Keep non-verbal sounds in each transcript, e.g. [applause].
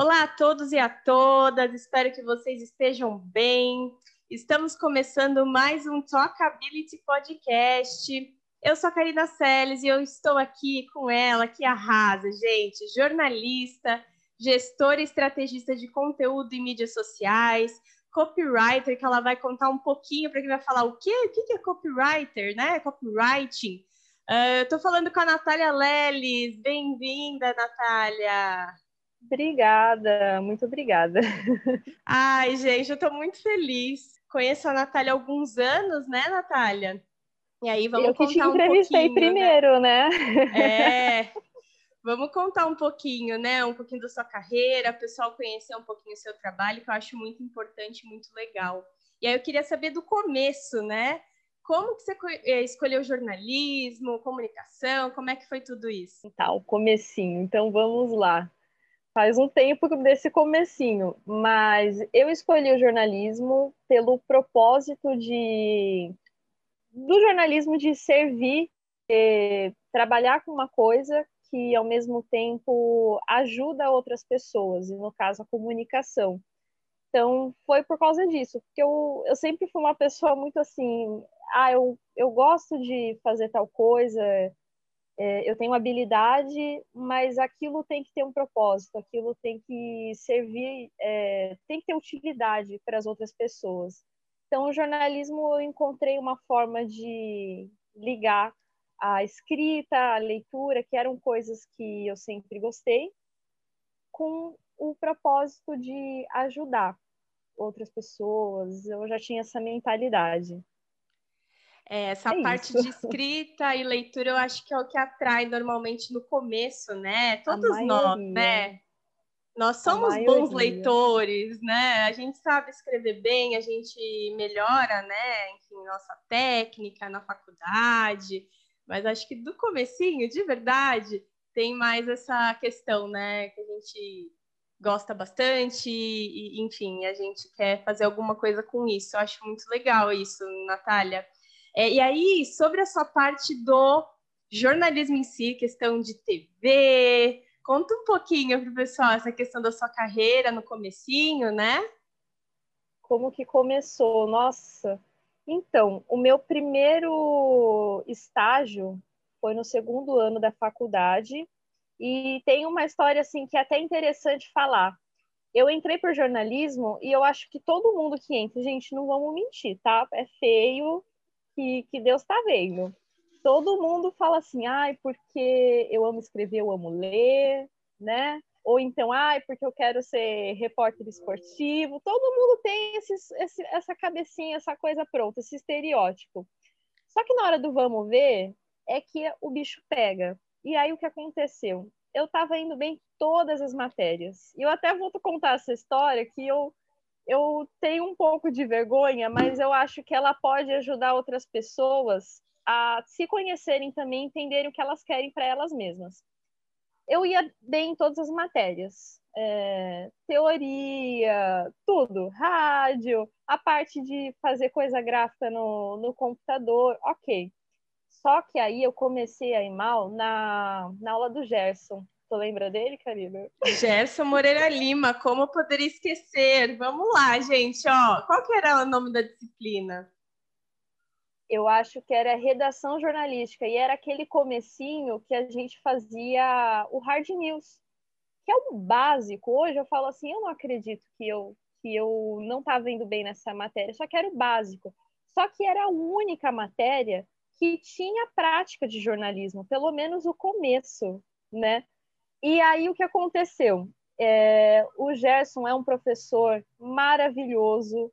Olá a todos e a todas, espero que vocês estejam bem. Estamos começando mais um Talkability Podcast. Eu sou a Karina Seles e eu estou aqui com ela, que arrasa, gente, jornalista, gestora e estrategista de conteúdo em mídias sociais, copywriter, que ela vai contar um pouquinho para quem vai falar o quê? O que é copywriter, né? Copywriting. Uh, eu estou falando com a Natália Leles. Bem-vinda, Natália. Obrigada, muito obrigada. [laughs] Ai, gente, eu estou muito feliz. Conheço a Natália há alguns anos, né, Natália? E aí vamos eu que te entrevistei um né? primeiro, né? né? É. [laughs] Vamos contar um pouquinho, né? Um pouquinho da sua carreira, o pessoal conhecer um pouquinho o seu trabalho, que eu acho muito importante, muito legal. E aí eu queria saber do começo, né? Como que você eh, escolheu jornalismo, comunicação? Como é que foi tudo isso? Tá, o comecinho. Então vamos lá faz um tempo desse comecinho, mas eu escolhi o jornalismo pelo propósito de do jornalismo de servir, eh, trabalhar com uma coisa que ao mesmo tempo ajuda outras pessoas, e no caso a comunicação. Então foi por causa disso, porque eu, eu sempre fui uma pessoa muito assim, ah, eu, eu gosto de fazer tal coisa, eu tenho habilidade, mas aquilo tem que ter um propósito, aquilo tem que servir, é, tem que ter utilidade para as outras pessoas. Então, o jornalismo eu encontrei uma forma de ligar a escrita, a leitura, que eram coisas que eu sempre gostei, com o propósito de ajudar outras pessoas. Eu já tinha essa mentalidade. É, essa é parte isso. de escrita e leitura eu acho que é o que atrai normalmente no começo, né? Todos nós, né? Nós somos bons leitores, né? A gente sabe escrever bem, a gente melhora, né? Enfim, nossa técnica na faculdade. Mas acho que do comecinho, de verdade, tem mais essa questão, né? Que a gente gosta bastante e, enfim, a gente quer fazer alguma coisa com isso. Eu acho muito legal isso, Natália. É, e aí, sobre a sua parte do jornalismo em si, questão de TV, conta um pouquinho para o pessoal essa questão da sua carreira no comecinho, né? Como que começou? Nossa! Então, o meu primeiro estágio foi no segundo ano da faculdade e tem uma história assim que é até interessante falar. Eu entrei por jornalismo e eu acho que todo mundo que entra, gente, não vamos mentir, tá? É feio, que, que Deus está vendo. Todo mundo fala assim, ai, porque eu amo escrever, eu amo ler, né? Ou então, ai, porque eu quero ser repórter esportivo. Todo mundo tem esse, essa cabecinha, essa coisa pronta, esse estereótipo. Só que na hora do vamos ver, é que o bicho pega. E aí o que aconteceu? Eu estava indo bem todas as matérias. E eu até vou contar essa história que eu eu tenho um pouco de vergonha, mas eu acho que ela pode ajudar outras pessoas a se conhecerem também, entenderem o que elas querem para elas mesmas. Eu ia bem em todas as matérias, é, teoria, tudo, rádio, a parte de fazer coisa gráfica no, no computador, ok. Só que aí eu comecei a ir mal na, na aula do Gerson. Tu lembra dele, Karina? Gerson Moreira Lima, como eu poderia esquecer? Vamos lá, gente, ó. Qual que era o nome da disciplina? Eu acho que era redação jornalística e era aquele comecinho que a gente fazia o hard news, que é o básico. Hoje eu falo assim, eu não acredito que eu que eu não estava indo bem nessa matéria, só que era o básico. Só que era a única matéria que tinha prática de jornalismo, pelo menos o começo, né? E aí o que aconteceu? É, o Gerson é um professor maravilhoso,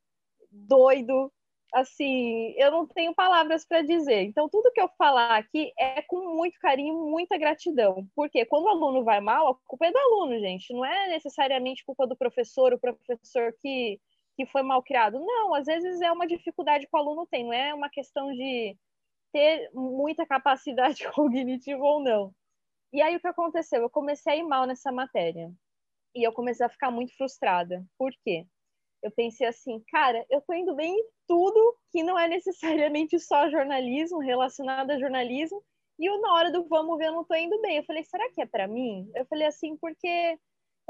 doido, assim, eu não tenho palavras para dizer. Então, tudo que eu falar aqui é com muito carinho, muita gratidão. Porque quando o aluno vai mal, a culpa é do aluno, gente. Não é necessariamente culpa do professor, o professor que, que foi mal criado. Não, às vezes é uma dificuldade que o aluno tem, não é uma questão de ter muita capacidade [laughs] cognitiva ou não. E aí o que aconteceu? Eu comecei a ir mal nessa matéria. E eu comecei a ficar muito frustrada. Por quê? Eu pensei assim, cara, eu tô indo bem em tudo que não é necessariamente só jornalismo, relacionado a jornalismo, e eu, na hora do vamos ver, eu não tô indo bem. Eu falei, será que é para mim? Eu falei assim, porque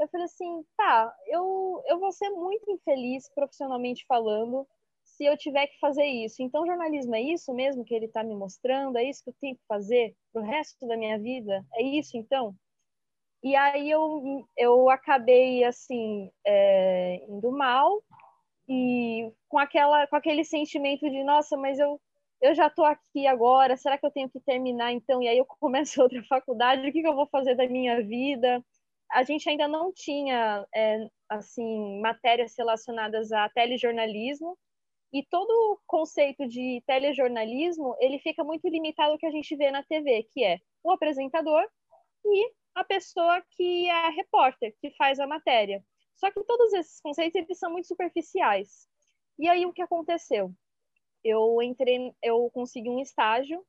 eu falei assim, tá, eu, eu vou ser muito infeliz profissionalmente falando se eu tiver que fazer isso. Então, jornalismo é isso mesmo que ele está me mostrando? É isso que eu tenho que fazer pro resto da minha vida? É isso, então? E aí eu, eu acabei, assim, é, indo mal e com, aquela, com aquele sentimento de, nossa, mas eu, eu já estou aqui agora, será que eu tenho que terminar então? E aí eu [laughs] começo outra faculdade, o que, que eu vou fazer da minha vida? a gente ainda não tinha é, assim matérias relacionadas a telejornalismo e todo o conceito de telejornalismo ele fica muito limitado ao que a gente vê na TV, que é o apresentador e a pessoa que é a repórter, que faz a matéria. Só que todos esses conceitos eles são muito superficiais. E aí o que aconteceu? Eu entrei, eu consegui um estágio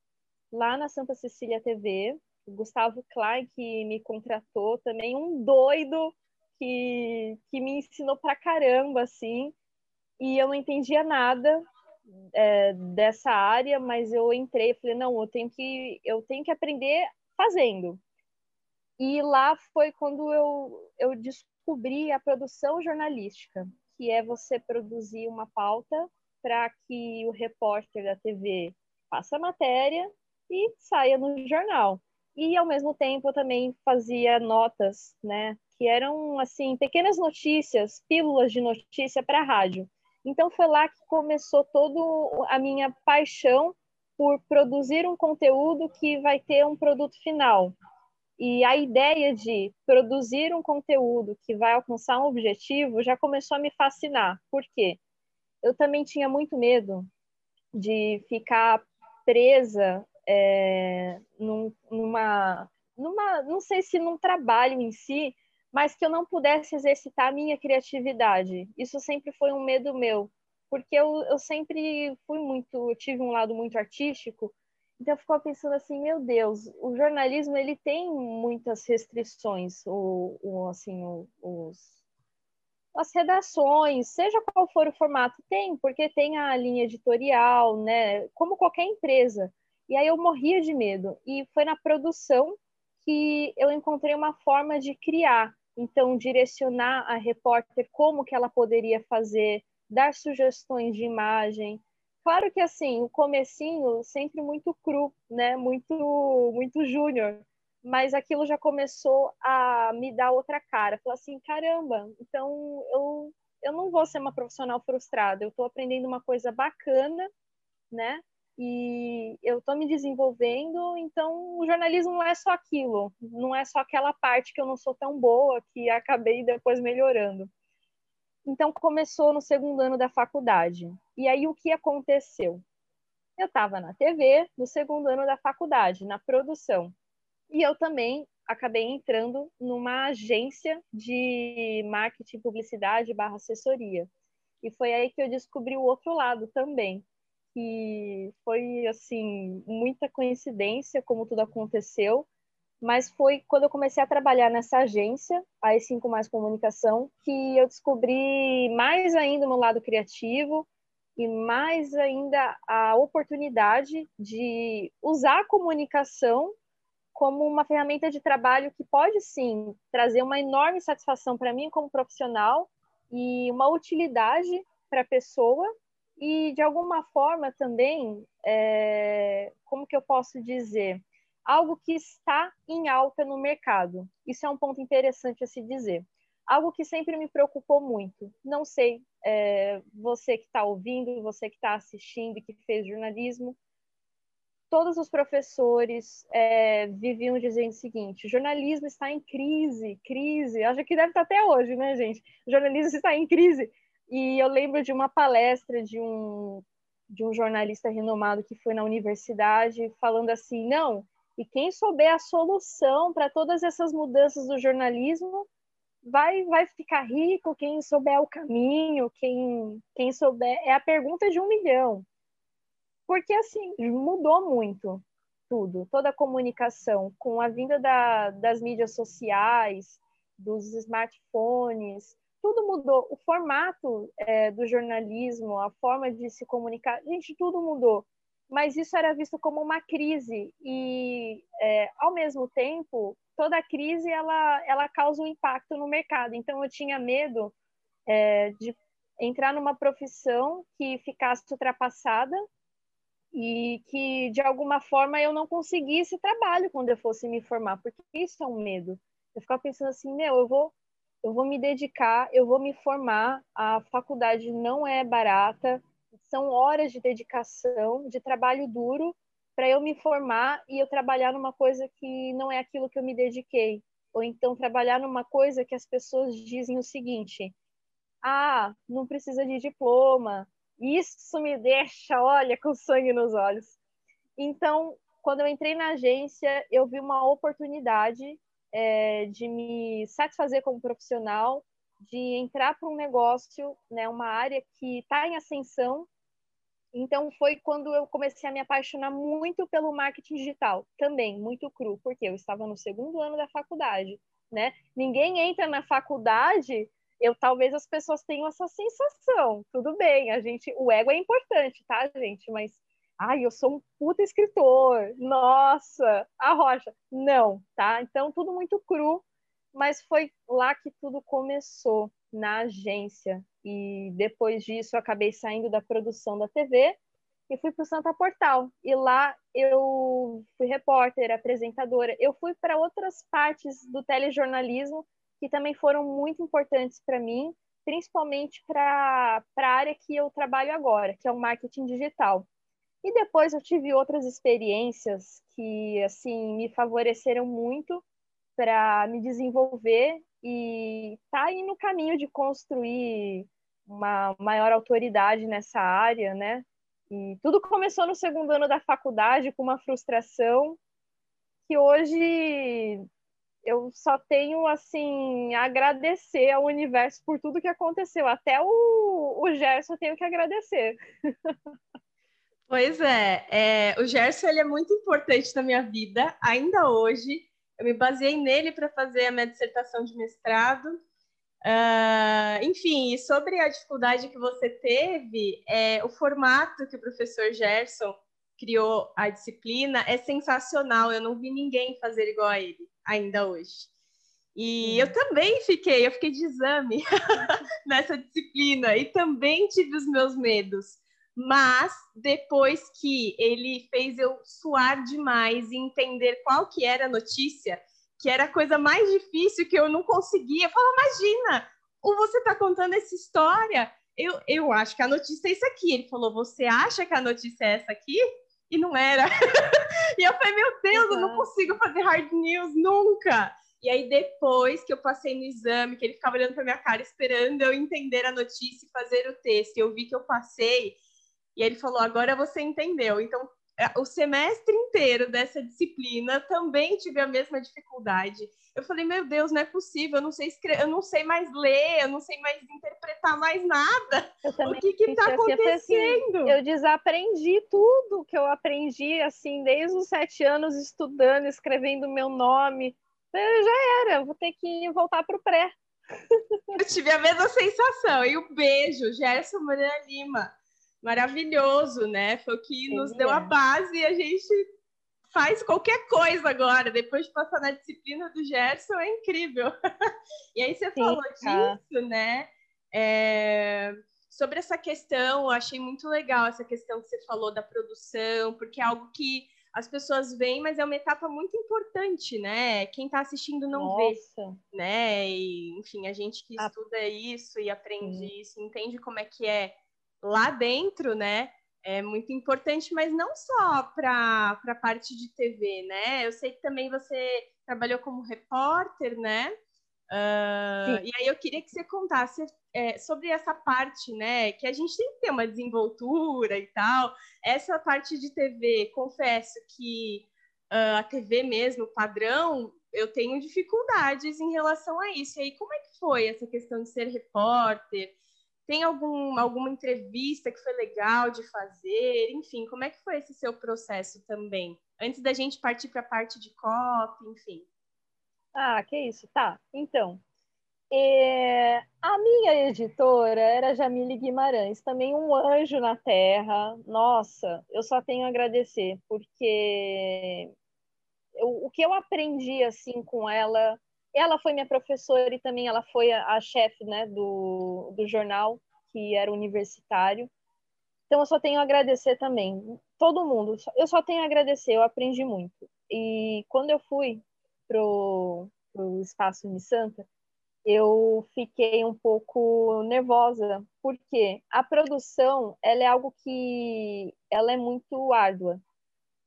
lá na Santa Cecília TV, o Gustavo Klein, que me contratou também, um doido que, que me ensinou pra caramba, assim, e eu não entendia nada é, dessa área, mas eu entrei e falei, não, eu tenho que, eu tenho que aprender fazendo. E lá foi quando eu, eu descobri a produção jornalística, que é você produzir uma pauta para que o repórter da TV faça a matéria e saia no jornal e ao mesmo tempo eu também fazia notas, né, que eram assim pequenas notícias, pílulas de notícia para a rádio. Então foi lá que começou toda a minha paixão por produzir um conteúdo que vai ter um produto final. E a ideia de produzir um conteúdo que vai alcançar um objetivo já começou a me fascinar. Por quê? Eu também tinha muito medo de ficar presa é, num, numa, numa, não sei se num trabalho em si, mas que eu não pudesse exercitar a minha criatividade. Isso sempre foi um medo meu, porque eu, eu sempre fui muito, tive um lado muito artístico, então eu ficava pensando assim, meu Deus, o jornalismo ele tem muitas restrições, o, o assim, o, os as redações, seja qual for o formato, tem, porque tem a linha editorial, né? Como qualquer empresa. E aí eu morria de medo. E foi na produção que eu encontrei uma forma de criar. Então, direcionar a repórter como que ela poderia fazer, dar sugestões de imagem. Claro que assim, o comecinho sempre muito cru, né? Muito muito júnior, mas aquilo já começou a me dar outra cara. Falei assim, caramba, então eu eu não vou ser uma profissional frustrada. Eu estou aprendendo uma coisa bacana, né? E eu estou me desenvolvendo, então o jornalismo não é só aquilo, não é só aquela parte que eu não sou tão boa que acabei depois melhorando. Então começou no segundo ano da faculdade. E aí o que aconteceu? Eu estava na TV no segundo ano da faculdade, na produção. E eu também acabei entrando numa agência de marketing, publicidade barra assessoria. E foi aí que eu descobri o outro lado também, que foi assim muita coincidência como tudo aconteceu, mas foi quando eu comecei a trabalhar nessa agência, a E5 Mais Comunicação, que eu descobri mais ainda o meu lado criativo e mais ainda a oportunidade de usar a comunicação como uma ferramenta de trabalho que pode sim trazer uma enorme satisfação para mim como profissional e uma utilidade para a pessoa e de alguma forma também, é, como que eu posso dizer, algo que está em alta no mercado. Isso é um ponto interessante a se dizer. Algo que sempre me preocupou muito. Não sei, é, você que está ouvindo, você que está assistindo que fez jornalismo, todos os professores é, viviam dizendo o seguinte: jornalismo está em crise, crise. Acho que deve estar até hoje, né, gente? Jornalismo está em crise. E eu lembro de uma palestra de um, de um jornalista renomado que foi na universidade falando assim: não, e quem souber a solução para todas essas mudanças do jornalismo vai, vai ficar rico, quem souber o caminho, quem, quem souber. É a pergunta de um milhão. Porque, assim, mudou muito tudo, toda a comunicação, com a vinda da, das mídias sociais, dos smartphones, tudo mudou. O formato é, do jornalismo, a forma de se comunicar, gente, tudo mudou. mas isso era visto como uma crise e, é, ao mesmo tempo, toda crise ela, ela causa um impacto no mercado. Então, eu tinha medo é, de entrar numa profissão que ficasse ultrapassada e que, de alguma forma, eu não conseguisse trabalho quando eu fosse me formar, porque isso é um medo. Eu ficava pensando assim, meu, eu vou eu vou me dedicar, eu vou me formar. A faculdade não é barata, são horas de dedicação, de trabalho duro para eu me formar e eu trabalhar numa coisa que não é aquilo que eu me dediquei. Ou então trabalhar numa coisa que as pessoas dizem o seguinte: ah, não precisa de diploma. Isso me deixa, olha, com sangue nos olhos. Então, quando eu entrei na agência, eu vi uma oportunidade é, de me satisfazer como profissional, de entrar para um negócio, né, uma área que está em ascensão. Então foi quando eu comecei a me apaixonar muito pelo marketing digital, também muito cru, porque eu estava no segundo ano da faculdade, né? Ninguém entra na faculdade, eu talvez as pessoas tenham essa sensação. Tudo bem, a gente, o ego é importante, tá, gente? Mas ai, eu sou um puta escritor, nossa, a rocha. Não, tá? Então, tudo muito cru, mas foi lá que tudo começou, na agência. E depois disso, eu acabei saindo da produção da TV e fui para o Santa Portal. E lá eu fui repórter, apresentadora. Eu fui para outras partes do telejornalismo que também foram muito importantes para mim, principalmente para a área que eu trabalho agora, que é o marketing digital. E depois eu tive outras experiências que assim me favoreceram muito para me desenvolver e tá aí no caminho de construir uma maior autoridade nessa área, né? E tudo começou no segundo ano da faculdade com uma frustração que hoje eu só tenho assim a agradecer ao universo por tudo que aconteceu. Até o, o Gerson tenho que agradecer. [laughs] Pois é, é, o Gerson ele é muito importante na minha vida, ainda hoje. Eu me baseei nele para fazer a minha dissertação de mestrado. Uh, enfim, e sobre a dificuldade que você teve, é, o formato que o professor Gerson criou a disciplina é sensacional. Eu não vi ninguém fazer igual a ele ainda hoje. E eu também fiquei, eu fiquei de exame [laughs] nessa disciplina e também tive os meus medos. Mas depois que ele fez eu suar demais e entender qual que era a notícia, que era a coisa mais difícil que eu não conseguia, falou: imagina, ou você está contando essa história, eu, eu acho que a notícia é isso aqui. Ele falou: você acha que a notícia é essa aqui? E não era. [laughs] e eu falei: meu Deus, uhum. eu não consigo fazer hard news nunca. E aí, depois que eu passei no exame, que ele ficava olhando para minha cara, esperando eu entender a notícia e fazer o texto, eu vi que eu passei, e ele falou: agora você entendeu. Então, é, o semestre inteiro dessa disciplina também tive a mesma dificuldade. Eu falei, meu Deus, não é possível, eu não sei escrever, eu não sei mais ler, eu não sei mais interpretar mais nada. O que está assim, acontecendo? Assim, eu desaprendi tudo que eu aprendi assim desde os sete anos estudando, escrevendo meu nome. Eu já era, vou ter que voltar para o pré. Eu tive a mesma sensação. E o beijo, Gerson Moreira Lima maravilhoso, né? Foi o que nos deu a base e a gente faz qualquer coisa agora. Depois de passar na disciplina do Gerson, é incrível. [laughs] e aí você Sim, falou disso, né? É... Sobre essa questão, eu achei muito legal essa questão que você falou da produção, porque é algo que as pessoas veem, mas é uma etapa muito importante, né? Quem está assistindo não Nossa. vê, né? E, enfim, a gente que estuda isso e aprende Sim. isso, entende como é que é lá dentro, né? É muito importante, mas não só para a parte de TV, né? Eu sei que também você trabalhou como repórter, né? Uh, e aí eu queria que você contasse é, sobre essa parte, né? Que a gente tem que ter uma desenvoltura e tal. Essa parte de TV, confesso que uh, a TV mesmo, padrão, eu tenho dificuldades em relação a isso. E aí, como é que foi essa questão de ser repórter? Tem algum, alguma entrevista que foi legal de fazer? Enfim, como é que foi esse seu processo também? Antes da gente partir para a parte de copy, enfim. Ah, que isso. Tá. Então, E a minha editora era Jamile Guimarães, também um anjo na terra. Nossa, eu só tenho a agradecer, porque eu, o que eu aprendi assim com ela, ela foi minha professora e também ela foi a, a chefe né, do, do jornal, que era universitário. Então eu só tenho a agradecer também. Todo mundo, eu só tenho a agradecer, eu aprendi muito. E quando eu fui pro, pro Espaço Unisanta, eu fiquei um pouco nervosa, porque a produção ela é algo que ela é muito árdua.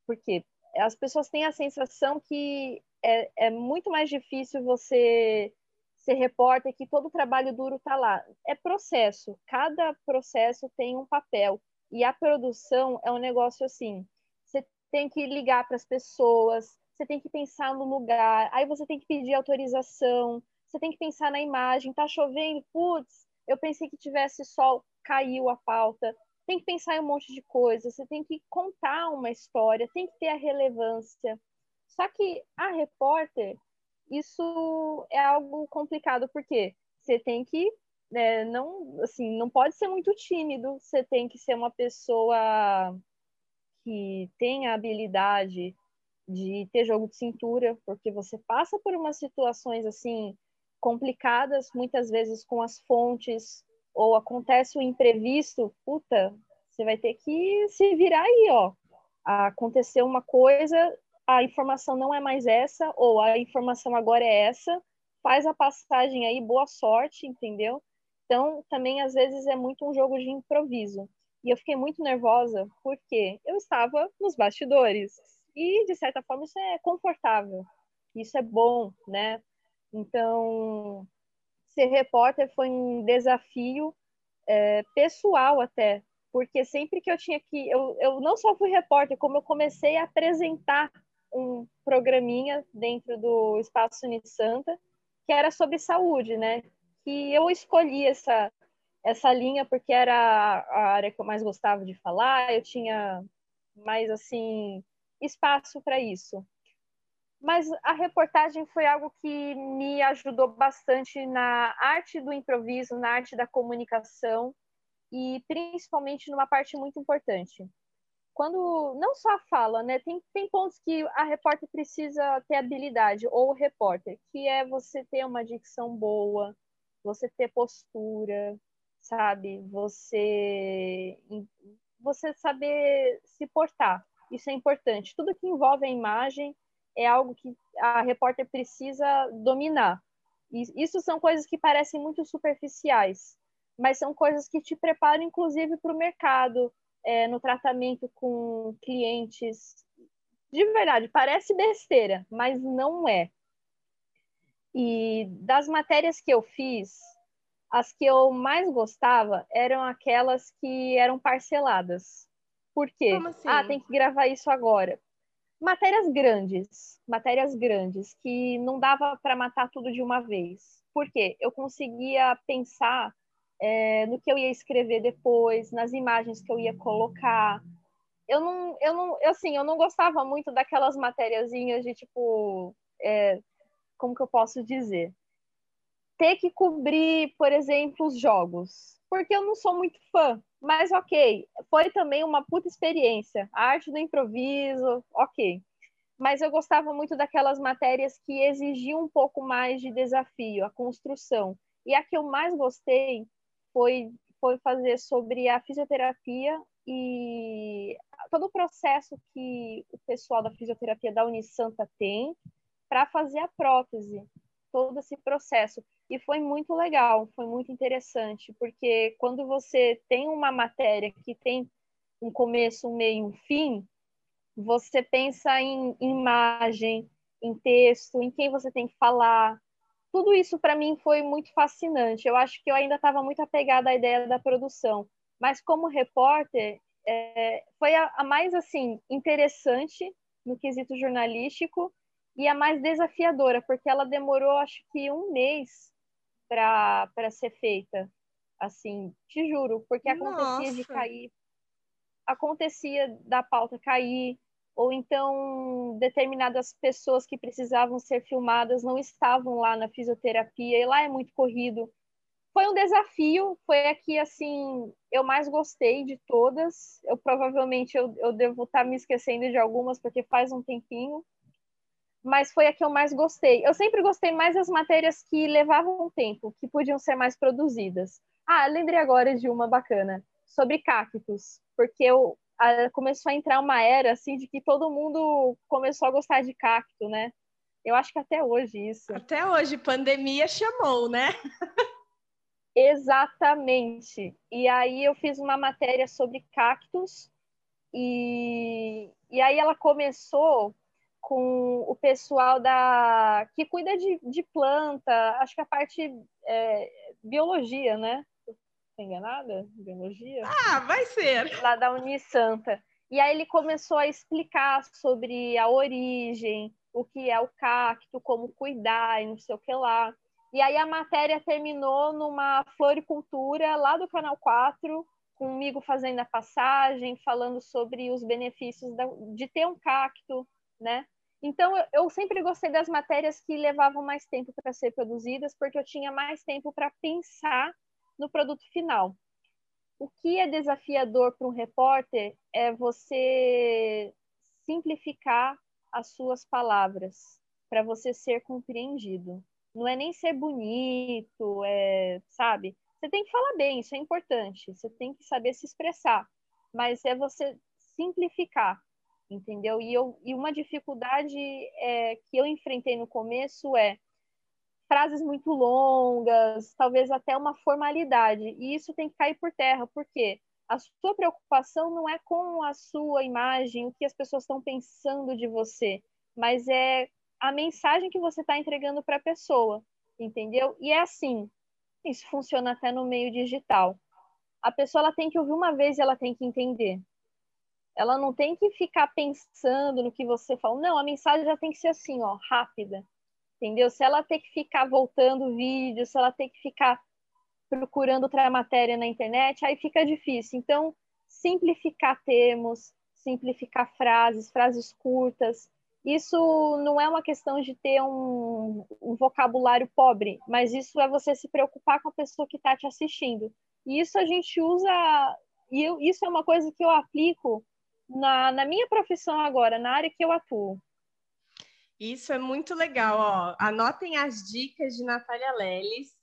Porque as pessoas têm a sensação que é, é muito mais difícil você ser repórter, que todo o trabalho duro está lá. É processo, cada processo tem um papel. E a produção é um negócio assim: você tem que ligar para as pessoas, você tem que pensar no lugar, aí você tem que pedir autorização, você tem que pensar na imagem, tá chovendo, putz, eu pensei que tivesse sol, caiu a pauta. Tem que pensar em um monte de coisa, você tem que contar uma história, tem que ter a relevância. Só que a repórter, isso é algo complicado, porque você tem que né, não, assim, não pode ser muito tímido, você tem que ser uma pessoa que tenha habilidade de ter jogo de cintura, porque você passa por umas situações assim complicadas, muitas vezes com as fontes, ou acontece o imprevisto, puta, você vai ter que se virar aí, ó. Aconteceu uma coisa, a informação não é mais essa, ou a informação agora é essa, faz a passagem aí, boa sorte, entendeu? Então, também às vezes é muito um jogo de improviso. E eu fiquei muito nervosa porque eu estava nos bastidores. E, de certa forma, isso é confortável. Isso é bom, né? Então, ser repórter foi um desafio é, pessoal até, porque sempre que eu tinha que. Eu, eu não só fui repórter, como eu comecei a apresentar um programinha dentro do Espaço Unisanta, que era sobre saúde, né? Que eu escolhi essa, essa linha porque era a área que eu mais gostava de falar, eu tinha mais, assim, espaço para isso. Mas a reportagem foi algo que me ajudou bastante na arte do improviso, na arte da comunicação e principalmente numa parte muito importante. Quando não só a fala, né, tem, tem pontos que a repórter precisa ter habilidade, ou o repórter, que é você ter uma dicção boa, você ter postura, sabe? Você, você saber se portar. Isso é importante. Tudo que envolve a imagem é algo que a repórter precisa dominar. Isso são coisas que parecem muito superficiais, mas são coisas que te preparam, inclusive, para o mercado, é, no tratamento com clientes. De verdade, parece besteira, mas não é. E das matérias que eu fiz, as que eu mais gostava eram aquelas que eram parceladas. Por quê? Assim? Ah, tem que gravar isso agora matérias grandes, matérias grandes, que não dava para matar tudo de uma vez. Por quê? Eu conseguia pensar é, no que eu ia escrever depois, nas imagens que eu ia colocar. Eu não, eu não, assim, eu não gostava muito daquelas matériazinhas de tipo, é, como que eu posso dizer? Ter que cobrir, por exemplo, os jogos, porque eu não sou muito fã. Mas ok, foi também uma puta experiência. A arte do improviso, ok. Mas eu gostava muito daquelas matérias que exigiam um pouco mais de desafio, a construção. E a que eu mais gostei foi, foi fazer sobre a fisioterapia e todo o processo que o pessoal da fisioterapia da Unisanta tem para fazer a prótese, todo esse processo. E foi muito legal, foi muito interessante, porque quando você tem uma matéria que tem um começo, um meio um fim, você pensa em imagem, em texto, em quem você tem que falar. Tudo isso para mim foi muito fascinante. Eu acho que eu ainda estava muito apegada à ideia da produção, mas como repórter é, foi a, a mais assim interessante no quesito jornalístico e a mais desafiadora, porque ela demorou acho que um mês para ser feita. Assim, te juro, porque acontecia Nossa. de cair, acontecia da pauta cair, ou então determinadas pessoas que precisavam ser filmadas não estavam lá na fisioterapia, e lá é muito corrido. Foi um desafio, foi aqui assim, eu mais gostei de todas. Eu provavelmente eu, eu devo estar me esquecendo de algumas porque faz um tempinho, mas foi a que eu mais gostei. Eu sempre gostei mais das matérias que levavam tempo, que podiam ser mais produzidas. Ah, lembrei agora de uma bacana, sobre cactos, porque eu, a, começou a entrar uma era assim de que todo mundo começou a gostar de cacto, né? Eu acho que até hoje isso. Até hoje, pandemia chamou, né? Exatamente. E aí eu fiz uma matéria sobre cactos e, e aí ela começou com o pessoal da que cuida de, de planta, acho que a parte é, biologia, né? Estou enganada? Biologia? Ah, vai ser! Lá da Unisanta. E aí ele começou a explicar sobre a origem, o que é o cacto, como cuidar e não sei o que lá. E aí a matéria terminou numa floricultura lá do Canal 4, comigo fazendo a passagem, falando sobre os benefícios de ter um cacto, né? Então, eu sempre gostei das matérias que levavam mais tempo para ser produzidas, porque eu tinha mais tempo para pensar no produto final. O que é desafiador para um repórter é você simplificar as suas palavras para você ser compreendido. Não é nem ser bonito, é, sabe? Você tem que falar bem, isso é importante. Você tem que saber se expressar, mas é você simplificar entendeu? E, eu, e uma dificuldade é, que eu enfrentei no começo é frases muito longas, talvez até uma formalidade, e isso tem que cair por terra, porque a sua preocupação não é com a sua imagem, o que as pessoas estão pensando de você, mas é a mensagem que você está entregando para a pessoa, entendeu? E é assim, isso funciona até no meio digital. A pessoa ela tem que ouvir uma vez e ela tem que entender. Ela não tem que ficar pensando no que você fala. Não, a mensagem já tem que ser assim, ó, rápida. Entendeu? Se ela tem que ficar voltando vídeo, se ela tem que ficar procurando outra matéria na internet, aí fica difícil. Então, simplificar termos, simplificar frases, frases curtas. Isso não é uma questão de ter um, um vocabulário pobre, mas isso é você se preocupar com a pessoa que está te assistindo. E isso a gente usa, e eu, isso é uma coisa que eu aplico na, na minha profissão agora, na área que eu atuo. Isso é muito legal, ó. Anotem as dicas de Natália Leles,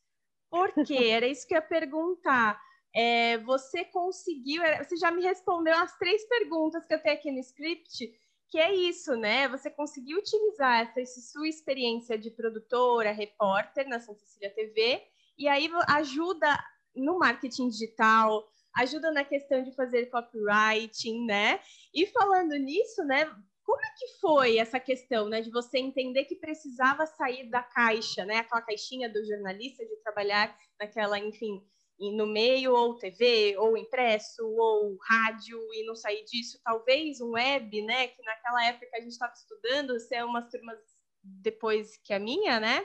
porque [laughs] era isso que eu ia perguntar. É, você conseguiu, você já me respondeu as três perguntas que eu tenho aqui no script, que é isso, né? Você conseguiu utilizar essa, essa sua experiência de produtora, repórter na Santa Cecília TV, e aí ajuda no marketing digital, ajuda na questão de fazer copywriting, né? E falando nisso, né? Como é que foi essa questão, né, de você entender que precisava sair da caixa, né, aquela caixinha do jornalista de trabalhar naquela, enfim, no meio ou TV ou impresso ou rádio e não sair disso, talvez um web, né, que naquela época a gente estava estudando, ser umas turmas depois que a minha, né?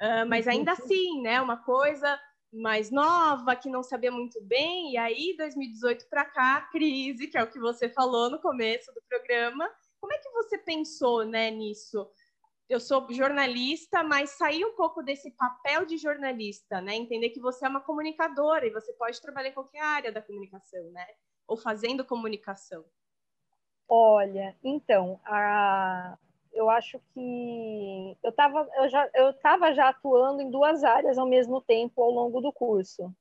Uh, mas ainda uhum. assim, né, uma coisa mais nova, que não sabia muito bem, e aí 2018 para cá, crise, que é o que você falou no começo do programa. Como é que você pensou, né, nisso? Eu sou jornalista, mas sair um pouco desse papel de jornalista, né? Entender que você é uma comunicadora e você pode trabalhar em qualquer área da comunicação, né? Ou fazendo comunicação. Olha, então, a, eu acho que eu estava eu já, eu tava já atuando em duas áreas ao mesmo tempo ao longo do curso,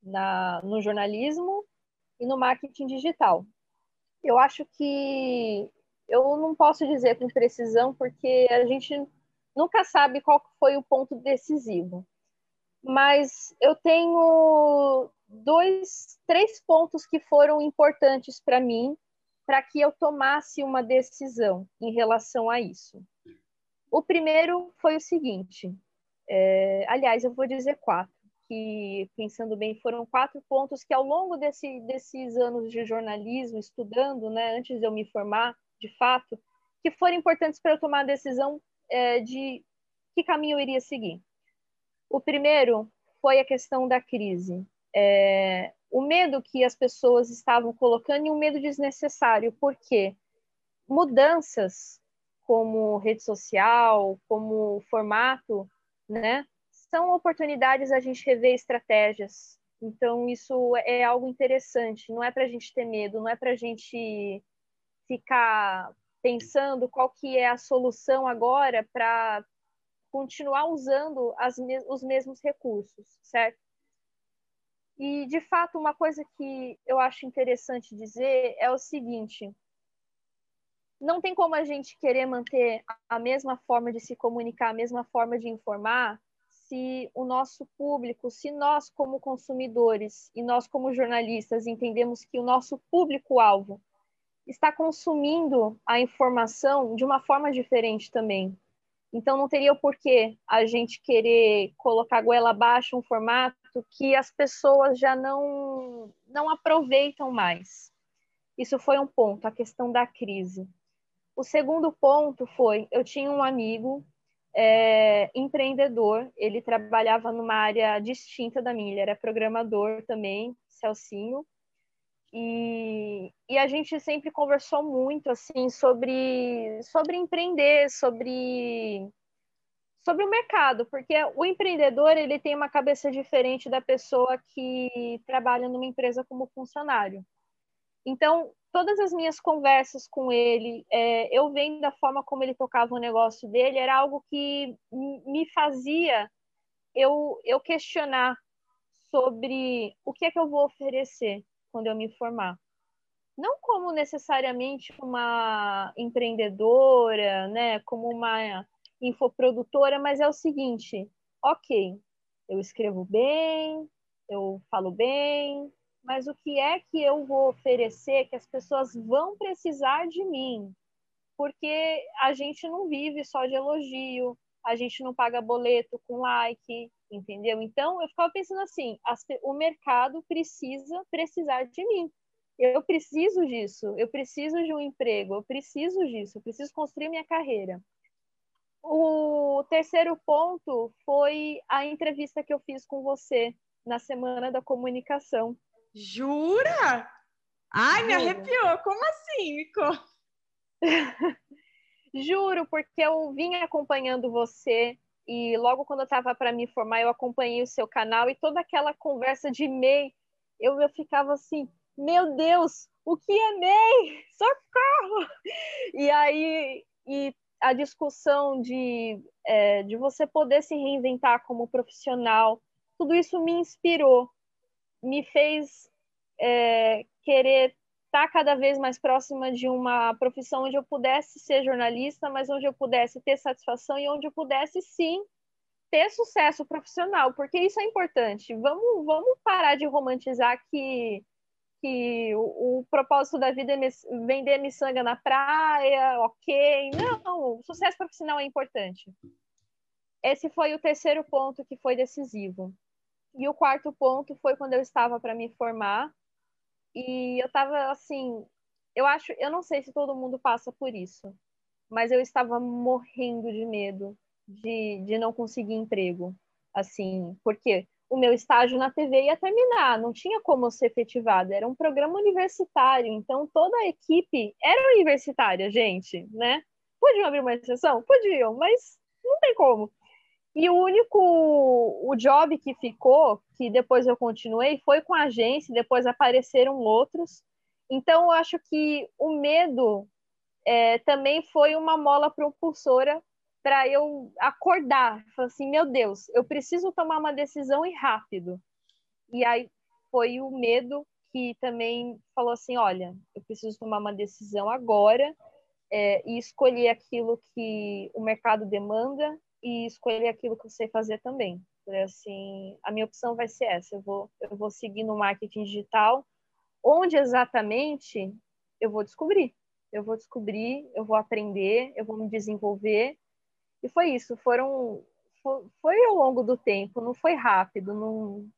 na, no jornalismo e no marketing digital. Eu acho que eu não posso dizer com precisão, porque a gente nunca sabe qual foi o ponto decisivo. Mas eu tenho dois, três pontos que foram importantes para mim para que eu tomasse uma decisão em relação a isso. O primeiro foi o seguinte, é, aliás, eu vou dizer quatro, que, pensando bem, foram quatro pontos que, ao longo desse, desses anos de jornalismo, estudando, né, antes de eu me formar, de fato, que foram importantes para eu tomar a decisão é, de que caminho eu iria seguir. O primeiro foi a questão da crise. É, o medo que as pessoas estavam colocando e um medo desnecessário, porque mudanças como rede social, como formato, né? São oportunidades a gente rever estratégias. Então, isso é algo interessante. Não é para a gente ter medo, não é para a gente ficar pensando qual que é a solução agora para continuar usando os mesmos recursos, certo? E, de fato, uma coisa que eu acho interessante dizer é o seguinte: não tem como a gente querer manter a mesma forma de se comunicar, a mesma forma de informar, se o nosso público, se nós, como consumidores e nós, como jornalistas, entendemos que o nosso público-alvo está consumindo a informação de uma forma diferente também. Então, não teria o porquê a gente querer colocar goela abaixo um formato que as pessoas já não, não aproveitam mais. Isso foi um ponto, a questão da crise. O segundo ponto foi: eu tinha um amigo é, empreendedor, ele trabalhava numa área distinta da minha, ele era programador também, Celcinho, e, e a gente sempre conversou muito assim sobre, sobre empreender, sobre sobre o mercado, porque o empreendedor ele tem uma cabeça diferente da pessoa que trabalha numa empresa como funcionário. Então, todas as minhas conversas com ele, é, eu vendo a forma como ele tocava o negócio dele, era algo que me fazia eu, eu questionar sobre o que é que eu vou oferecer quando eu me formar. Não como necessariamente uma empreendedora, né, como uma infoprodutora, mas é o seguinte, ok, eu escrevo bem, eu falo bem, mas o que é que eu vou oferecer que as pessoas vão precisar de mim? Porque a gente não vive só de elogio, a gente não paga boleto com like, entendeu? Então eu ficava pensando assim, as, o mercado precisa precisar de mim. Eu preciso disso, eu preciso de um emprego, eu preciso disso, eu preciso construir minha carreira. O terceiro ponto foi a entrevista que eu fiz com você na Semana da Comunicação. Jura? Ai, Juro. me arrepiou. Como assim, Mico? [laughs] Juro, porque eu vim acompanhando você e logo quando eu estava para me formar, eu acompanhei o seu canal e toda aquela conversa de MEI, eu, eu ficava assim, meu Deus, o que é MEI? [laughs] Socorro! E aí, e a discussão de, é, de você poder se reinventar como profissional, tudo isso me inspirou me fez é, querer estar tá cada vez mais próxima de uma profissão onde eu pudesse ser jornalista, mas onde eu pudesse ter satisfação e onde eu pudesse sim ter sucesso profissional, porque isso é importante. Vamos, vamos parar de romantizar que, que o, o propósito da vida é vender miçanga na praia, ok. Não, sucesso profissional é importante. Esse foi o terceiro ponto que foi decisivo. E o quarto ponto foi quando eu estava para me formar. E eu estava assim, eu acho, eu não sei se todo mundo passa por isso, mas eu estava morrendo de medo de, de não conseguir emprego. Assim, porque o meu estágio na TV ia terminar, não tinha como ser efetivado, era um programa universitário, então toda a equipe era universitária, gente, né? Podiam abrir uma exceção? Podiam, mas não tem como. E o único o job que ficou, que depois eu continuei, foi com a agência, depois apareceram outros. Então, eu acho que o medo é, também foi uma mola propulsora para eu acordar. Falei assim, meu Deus, eu preciso tomar uma decisão e rápido. E aí foi o medo que também falou assim, olha, eu preciso tomar uma decisão agora é, e escolher aquilo que o mercado demanda e escolher aquilo que eu sei fazer também. Assim, a minha opção vai ser essa. Eu vou, eu vou seguir no marketing digital. Onde exatamente eu vou descobrir. Eu vou descobrir, eu vou aprender, eu vou me desenvolver. E foi isso. Foram, foi, ao longo do tempo. Não foi rápido. Não,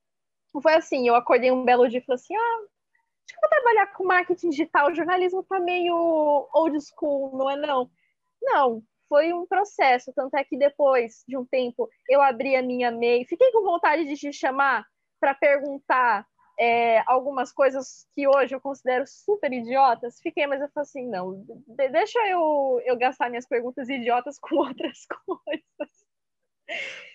não foi assim. Eu acordei um belo dia e falei assim: ah, acho que vou trabalhar com marketing digital. O jornalismo tá meio old school, não é não? Não, foi um processo, tanto é que depois de um tempo eu abri a minha MEI, fiquei com vontade de te chamar para perguntar é, algumas coisas que hoje eu considero super idiotas, fiquei, mas eu falei assim, não, deixa eu, eu gastar minhas perguntas idiotas com [laughs] outras coisas.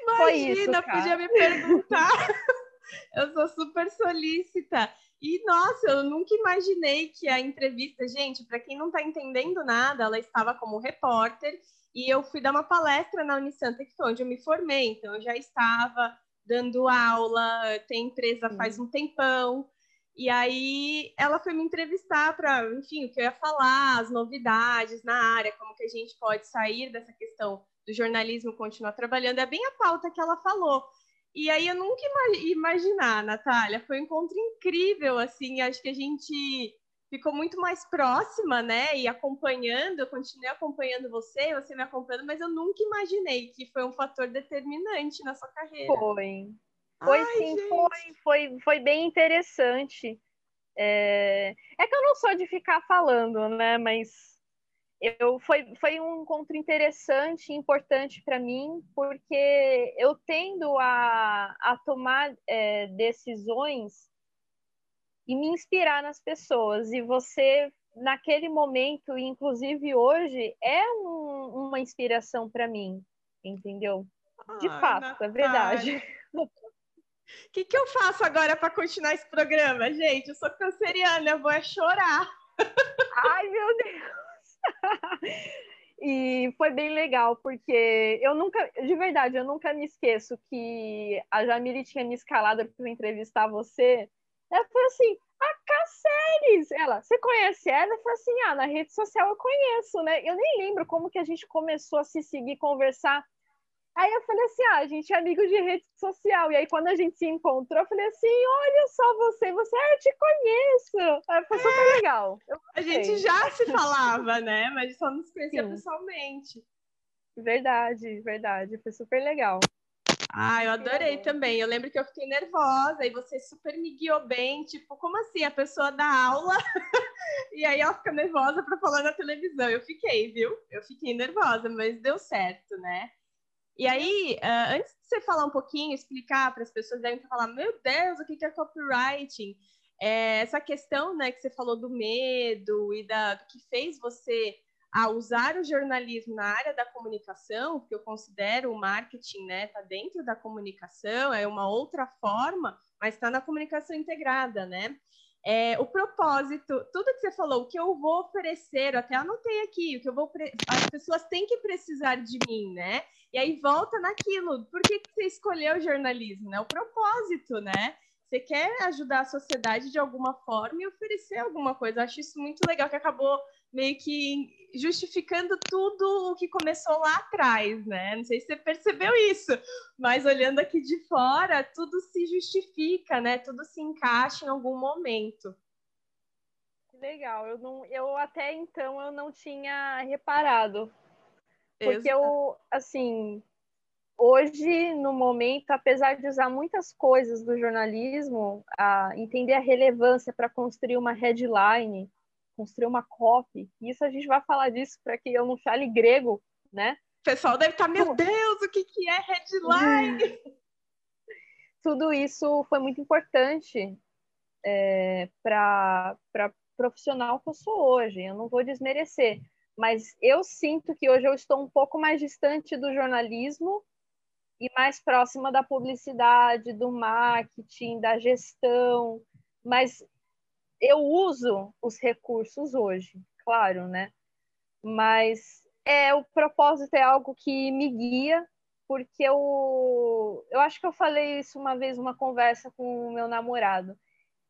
Imagina, isso, podia me perguntar. [laughs] eu sou super solícita. E, nossa, eu nunca imaginei que a entrevista, gente, para quem não está entendendo nada, ela estava como repórter e eu fui dar uma palestra na Unisanta, que foi onde eu me formei, então eu já estava dando aula, tem empresa faz um tempão. E aí ela foi me entrevistar para, enfim, o que eu ia falar, as novidades na área, como que a gente pode sair dessa questão do jornalismo continuar trabalhando. É bem a pauta que ela falou. E aí eu nunca ia imaginar, Natália, foi um encontro incrível, assim, acho que a gente ficou muito mais próxima, né? E acompanhando, eu continuei acompanhando você, você me acompanhando, mas eu nunca imaginei que foi um fator determinante na sua carreira. Foi. Foi Ai, sim, foi, foi, foi bem interessante. É... é que eu não sou de ficar falando, né? Mas eu foi, foi um encontro interessante e importante para mim, porque eu tendo a, a tomar é, decisões e me inspirar nas pessoas. E você, naquele momento, inclusive hoje, é um, uma inspiração para mim, entendeu? De Ai, fato, é verdade. O [laughs] que, que eu faço agora para continuar esse programa, gente? Eu sou canceriana, eu vou é chorar. Ai, meu Deus! [laughs] e foi bem legal, porque eu nunca, de verdade, eu nunca me esqueço que a Jamile tinha me escalado para entrevistar você ela falou assim, a Caceres! Ela, você conhece ela? Eu falei assim, ah, na rede social eu conheço, né? Eu nem lembro como que a gente começou a se seguir, conversar. Aí eu falei assim, ah, a gente é amigo de rede social. E aí quando a gente se encontrou, eu falei assim, olha só você, você, ah, eu te conheço. Aí foi super é. legal. a gente já se falava, né? Mas só nos conhecia Sim. pessoalmente. Verdade, verdade. Foi super legal. Ah, eu adorei também. Eu lembro que eu fiquei nervosa e você super me guiou bem. Tipo, como assim? A pessoa dá aula [laughs] e aí ela fica nervosa para falar na televisão. Eu fiquei, viu? Eu fiquei nervosa, mas deu certo, né? E aí, uh, antes de você falar um pouquinho, explicar para as pessoas, devem falar: Meu Deus, o que é copywriting? É, essa questão né, que você falou do medo e da, do que fez você a usar o jornalismo na área da comunicação, que eu considero o marketing, né, tá dentro da comunicação, é uma outra forma, mas está na comunicação integrada, né? É, o propósito, tudo que você falou, o que eu vou oferecer, eu até anotei aqui, o que eu vou, as pessoas têm que precisar de mim, né? E aí volta naquilo, por que, que você escolheu o jornalismo, né? O propósito, né? Você quer ajudar a sociedade de alguma forma e oferecer alguma coisa. Eu acho isso muito legal, que acabou meio que justificando tudo o que começou lá atrás, né? Não sei se você percebeu isso, mas olhando aqui de fora, tudo se justifica, né? Tudo se encaixa em algum momento. Legal, eu não, eu até então eu não tinha reparado, porque Exato. eu, assim, hoje no momento, apesar de usar muitas coisas do jornalismo, a entender a relevância para construir uma headline construir uma copy. Isso a gente vai falar disso para que eu não fale grego, né? O pessoal deve estar, tá, meu Deus, o que, que é headline? Tudo isso foi muito importante é, para profissional que eu sou hoje. Eu não vou desmerecer, mas eu sinto que hoje eu estou um pouco mais distante do jornalismo e mais próxima da publicidade, do marketing, da gestão. Mas eu uso os recursos hoje, claro, né? Mas é o propósito é algo que me guia, porque eu, eu acho que eu falei isso uma vez numa conversa com o meu namorado.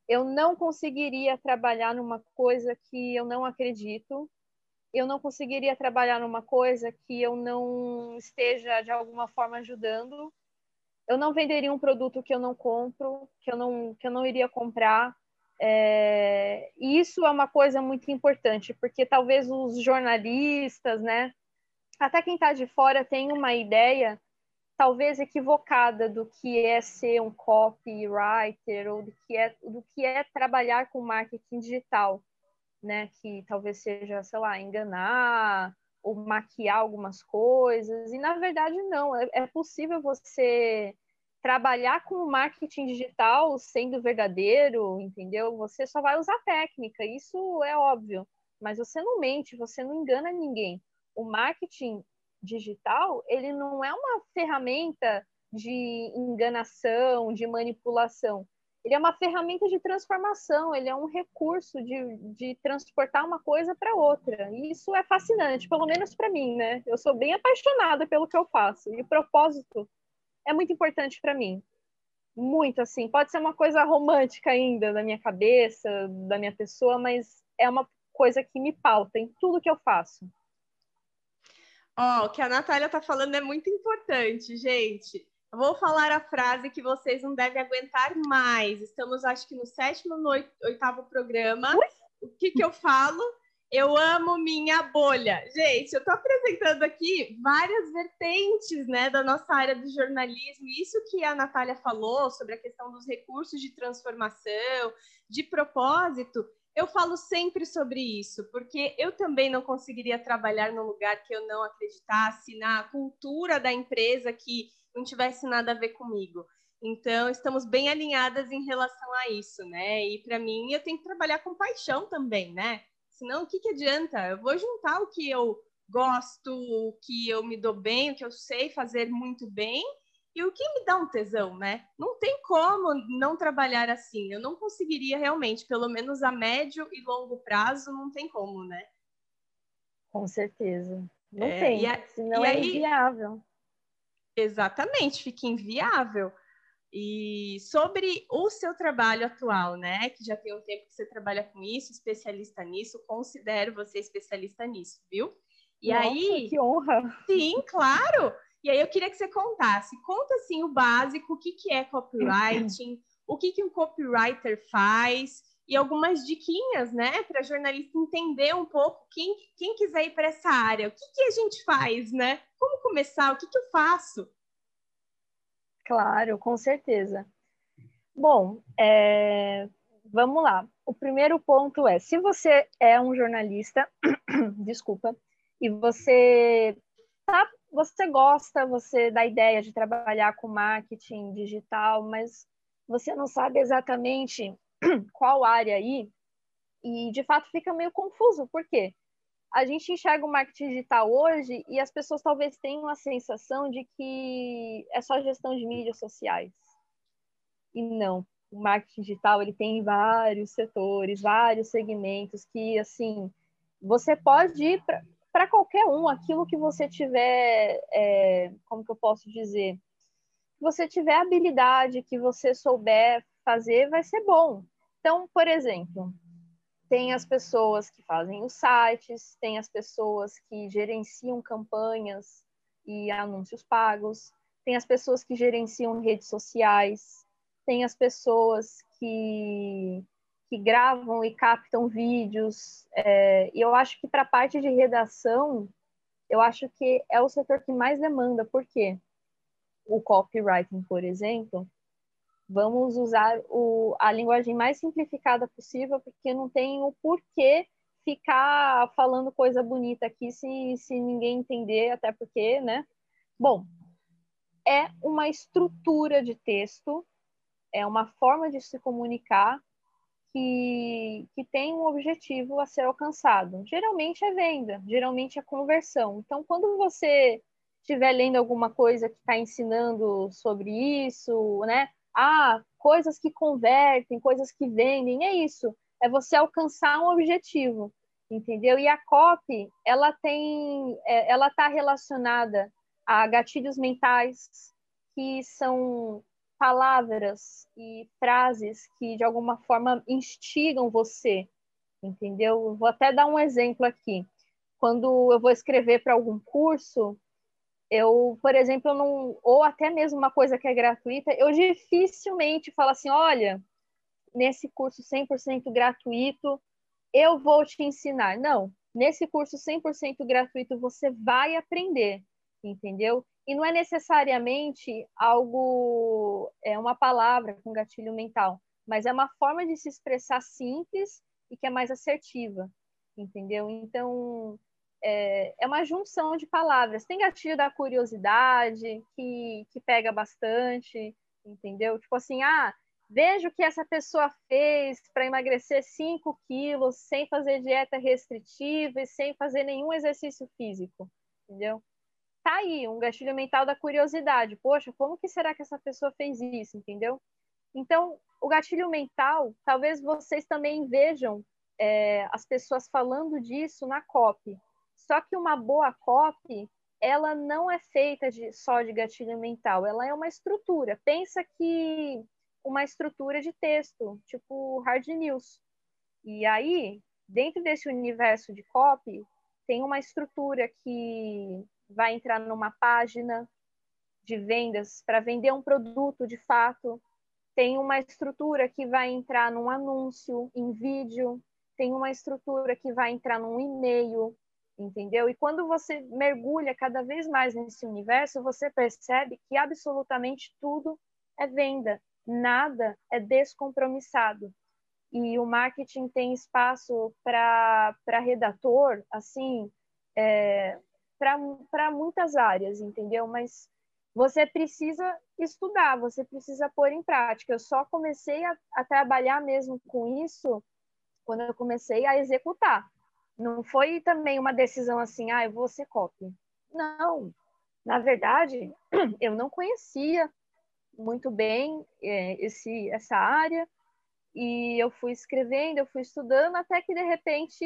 Eu não conseguiria trabalhar numa coisa que eu não acredito. Eu não conseguiria trabalhar numa coisa que eu não esteja de alguma forma ajudando. Eu não venderia um produto que eu não compro, que eu não, que eu não iria comprar é, isso é uma coisa muito importante, porque talvez os jornalistas, né, até quem está de fora tem uma ideia talvez equivocada do que é ser um copywriter ou do que é do que é trabalhar com marketing digital, né? Que talvez seja, sei lá, enganar ou maquiar algumas coisas. E na verdade não, é, é possível você trabalhar com o marketing digital sendo verdadeiro, entendeu? Você só vai usar técnica, isso é óbvio, mas você não mente, você não engana ninguém. O marketing digital, ele não é uma ferramenta de enganação, de manipulação ele é uma ferramenta de transformação, ele é um recurso de, de transportar uma coisa para outra. E isso é fascinante, pelo menos para mim, né? Eu sou bem apaixonada pelo que eu faço. E o propósito é muito importante para mim. Muito assim. Pode ser uma coisa romântica ainda na minha cabeça, da minha pessoa, mas é uma coisa que me pauta em tudo que eu faço. Ó, oh, o que a Natália está falando é muito importante, gente. Vou falar a frase que vocês não devem aguentar mais. Estamos, acho que, no sétimo, no oitavo programa. O que, que eu falo? Eu amo minha bolha. Gente, eu estou apresentando aqui várias vertentes né, da nossa área do jornalismo. Isso que a Natália falou sobre a questão dos recursos de transformação, de propósito, eu falo sempre sobre isso, porque eu também não conseguiria trabalhar num lugar que eu não acreditasse na cultura da empresa que não tivesse nada a ver comigo. Então, estamos bem alinhadas em relação a isso, né? E para mim, eu tenho que trabalhar com paixão também, né? Senão, o que, que adianta? Eu vou juntar o que eu gosto, o que eu me dou bem, o que eu sei fazer muito bem e o que me dá um tesão, né? Não tem como não trabalhar assim. Eu não conseguiria realmente, pelo menos a médio e longo prazo, não tem como, né? Com certeza. Não é, tem, a, senão é aí, inviável. Exatamente, fica inviável. E sobre o seu trabalho atual, né? Que já tem um tempo que você trabalha com isso, especialista nisso, considero você especialista nisso, viu? E Nossa, aí. Que honra! Sim, claro! E aí eu queria que você contasse, conta assim o básico, o que, que é copywriting, [clears throat] o que, que um copywriter faz, e algumas diquinhas, né, para jornalista entender um pouco quem, quem quiser ir para essa área, o que, que a gente faz, né? Como começar? O que, que eu faço? Claro, com certeza. Bom, é... vamos lá. O primeiro ponto é: se você é um jornalista, [clears throat] desculpa, e você tá, você gosta, você dá ideia de trabalhar com marketing digital, mas você não sabe exatamente [clears throat] qual área aí, e de fato fica meio confuso, por quê? A gente enxerga o marketing digital hoje e as pessoas talvez tenham a sensação de que é só gestão de mídias sociais. E não, o marketing digital ele tem vários setores, vários segmentos que assim você pode ir para qualquer um, aquilo que você tiver, é, como que eu posso dizer, que você tiver habilidade, que você souber fazer, vai ser bom. Então, por exemplo, tem as pessoas que fazem os sites, tem as pessoas que gerenciam campanhas e anúncios pagos, tem as pessoas que gerenciam redes sociais, tem as pessoas que, que gravam e captam vídeos. É, e eu acho que para a parte de redação, eu acho que é o setor que mais demanda, porque o copywriting, por exemplo, Vamos usar o, a linguagem mais simplificada possível, porque não tem o porquê ficar falando coisa bonita aqui se, se ninguém entender, até porque, né? Bom, é uma estrutura de texto, é uma forma de se comunicar que, que tem um objetivo a ser alcançado. Geralmente é venda, geralmente é conversão. Então, quando você estiver lendo alguma coisa que está ensinando sobre isso, né? Ah, coisas que convertem, coisas que vendem, é isso. É você alcançar um objetivo, entendeu? E a copy, ela tem, é, ela está relacionada a gatilhos mentais, que são palavras e frases que de alguma forma instigam você, entendeu? Vou até dar um exemplo aqui. Quando eu vou escrever para algum curso, eu, por exemplo, não, ou até mesmo uma coisa que é gratuita, eu dificilmente falo assim, olha, nesse curso 100% gratuito, eu vou te ensinar. Não, nesse curso 100% gratuito você vai aprender, entendeu? E não é necessariamente algo, é uma palavra com gatilho mental, mas é uma forma de se expressar simples e que é mais assertiva, entendeu? Então, é, é uma junção de palavras. Tem gatilho da curiosidade, que, que pega bastante. entendeu? Tipo assim, ah, vejo que essa pessoa fez para emagrecer 5 quilos sem fazer dieta restritiva e sem fazer nenhum exercício físico, entendeu? Tá aí, um gatilho mental da curiosidade. Poxa, como que será que essa pessoa fez isso, entendeu? Então, o gatilho mental, talvez vocês também vejam é, as pessoas falando disso na copy. Só que uma boa copy, ela não é feita de, só de gatilho mental, ela é uma estrutura. Pensa que uma estrutura de texto, tipo hard news. E aí, dentro desse universo de copy, tem uma estrutura que vai entrar numa página de vendas para vender um produto de fato, tem uma estrutura que vai entrar num anúncio em vídeo, tem uma estrutura que vai entrar num e-mail, entendeu? E quando você mergulha cada vez mais nesse universo, você percebe que absolutamente tudo é venda nada é descompromissado. E o marketing tem espaço para redator, assim, é, para muitas áreas, entendeu? Mas você precisa estudar, você precisa pôr em prática. Eu só comecei a, a trabalhar mesmo com isso quando eu comecei a executar. Não foi também uma decisão assim, ah, eu vou ser copy. Não, na verdade, [clears throat] eu não conhecia muito bem é, esse, essa área e eu fui escrevendo, eu fui estudando, até que de repente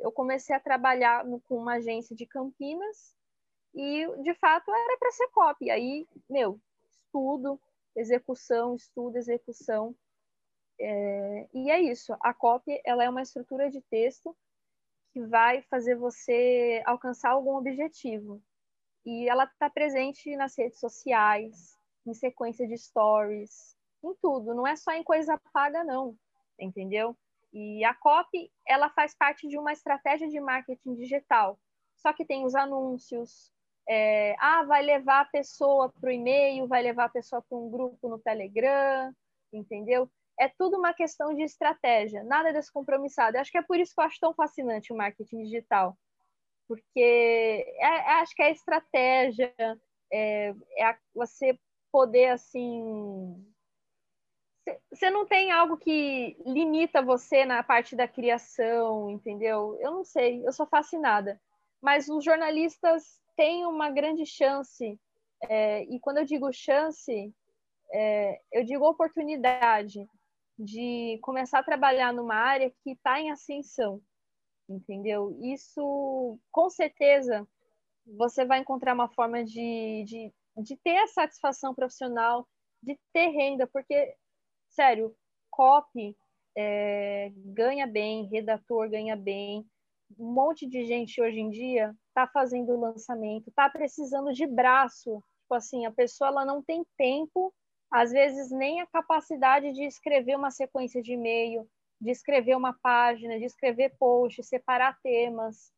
eu comecei a trabalhar no, com uma agência de Campinas e de fato era para ser copy. Aí, meu, estudo, execução, estudo, execução. É, e é isso, a copy ela é uma estrutura de texto que vai fazer você alcançar algum objetivo. E ela está presente nas redes sociais, em sequência de stories, em tudo, não é só em coisa paga, não, entendeu? E a copy, ela faz parte de uma estratégia de marketing digital, só que tem os anúncios, é, ah, vai levar a pessoa para o e-mail, vai levar a pessoa para um grupo no Telegram, entendeu? É tudo uma questão de estratégia, nada descompromissado. Eu acho que é por isso que eu acho tão fascinante o marketing digital, porque é, é acho que é a estratégia, é, é a, você poder assim você não tem algo que limita você na parte da criação, entendeu? Eu não sei, eu sou fascinada. Mas os jornalistas têm uma grande chance, é, e quando eu digo chance, é, eu digo oportunidade de começar a trabalhar numa área que está em ascensão, entendeu? Isso, com certeza, você vai encontrar uma forma de, de de ter a satisfação profissional, de ter renda, porque, sério, copy é, ganha bem, redator ganha bem, um monte de gente hoje em dia está fazendo lançamento, está precisando de braço, tipo assim, a pessoa ela não tem tempo, às vezes nem a capacidade de escrever uma sequência de e-mail, de escrever uma página, de escrever post, separar temas,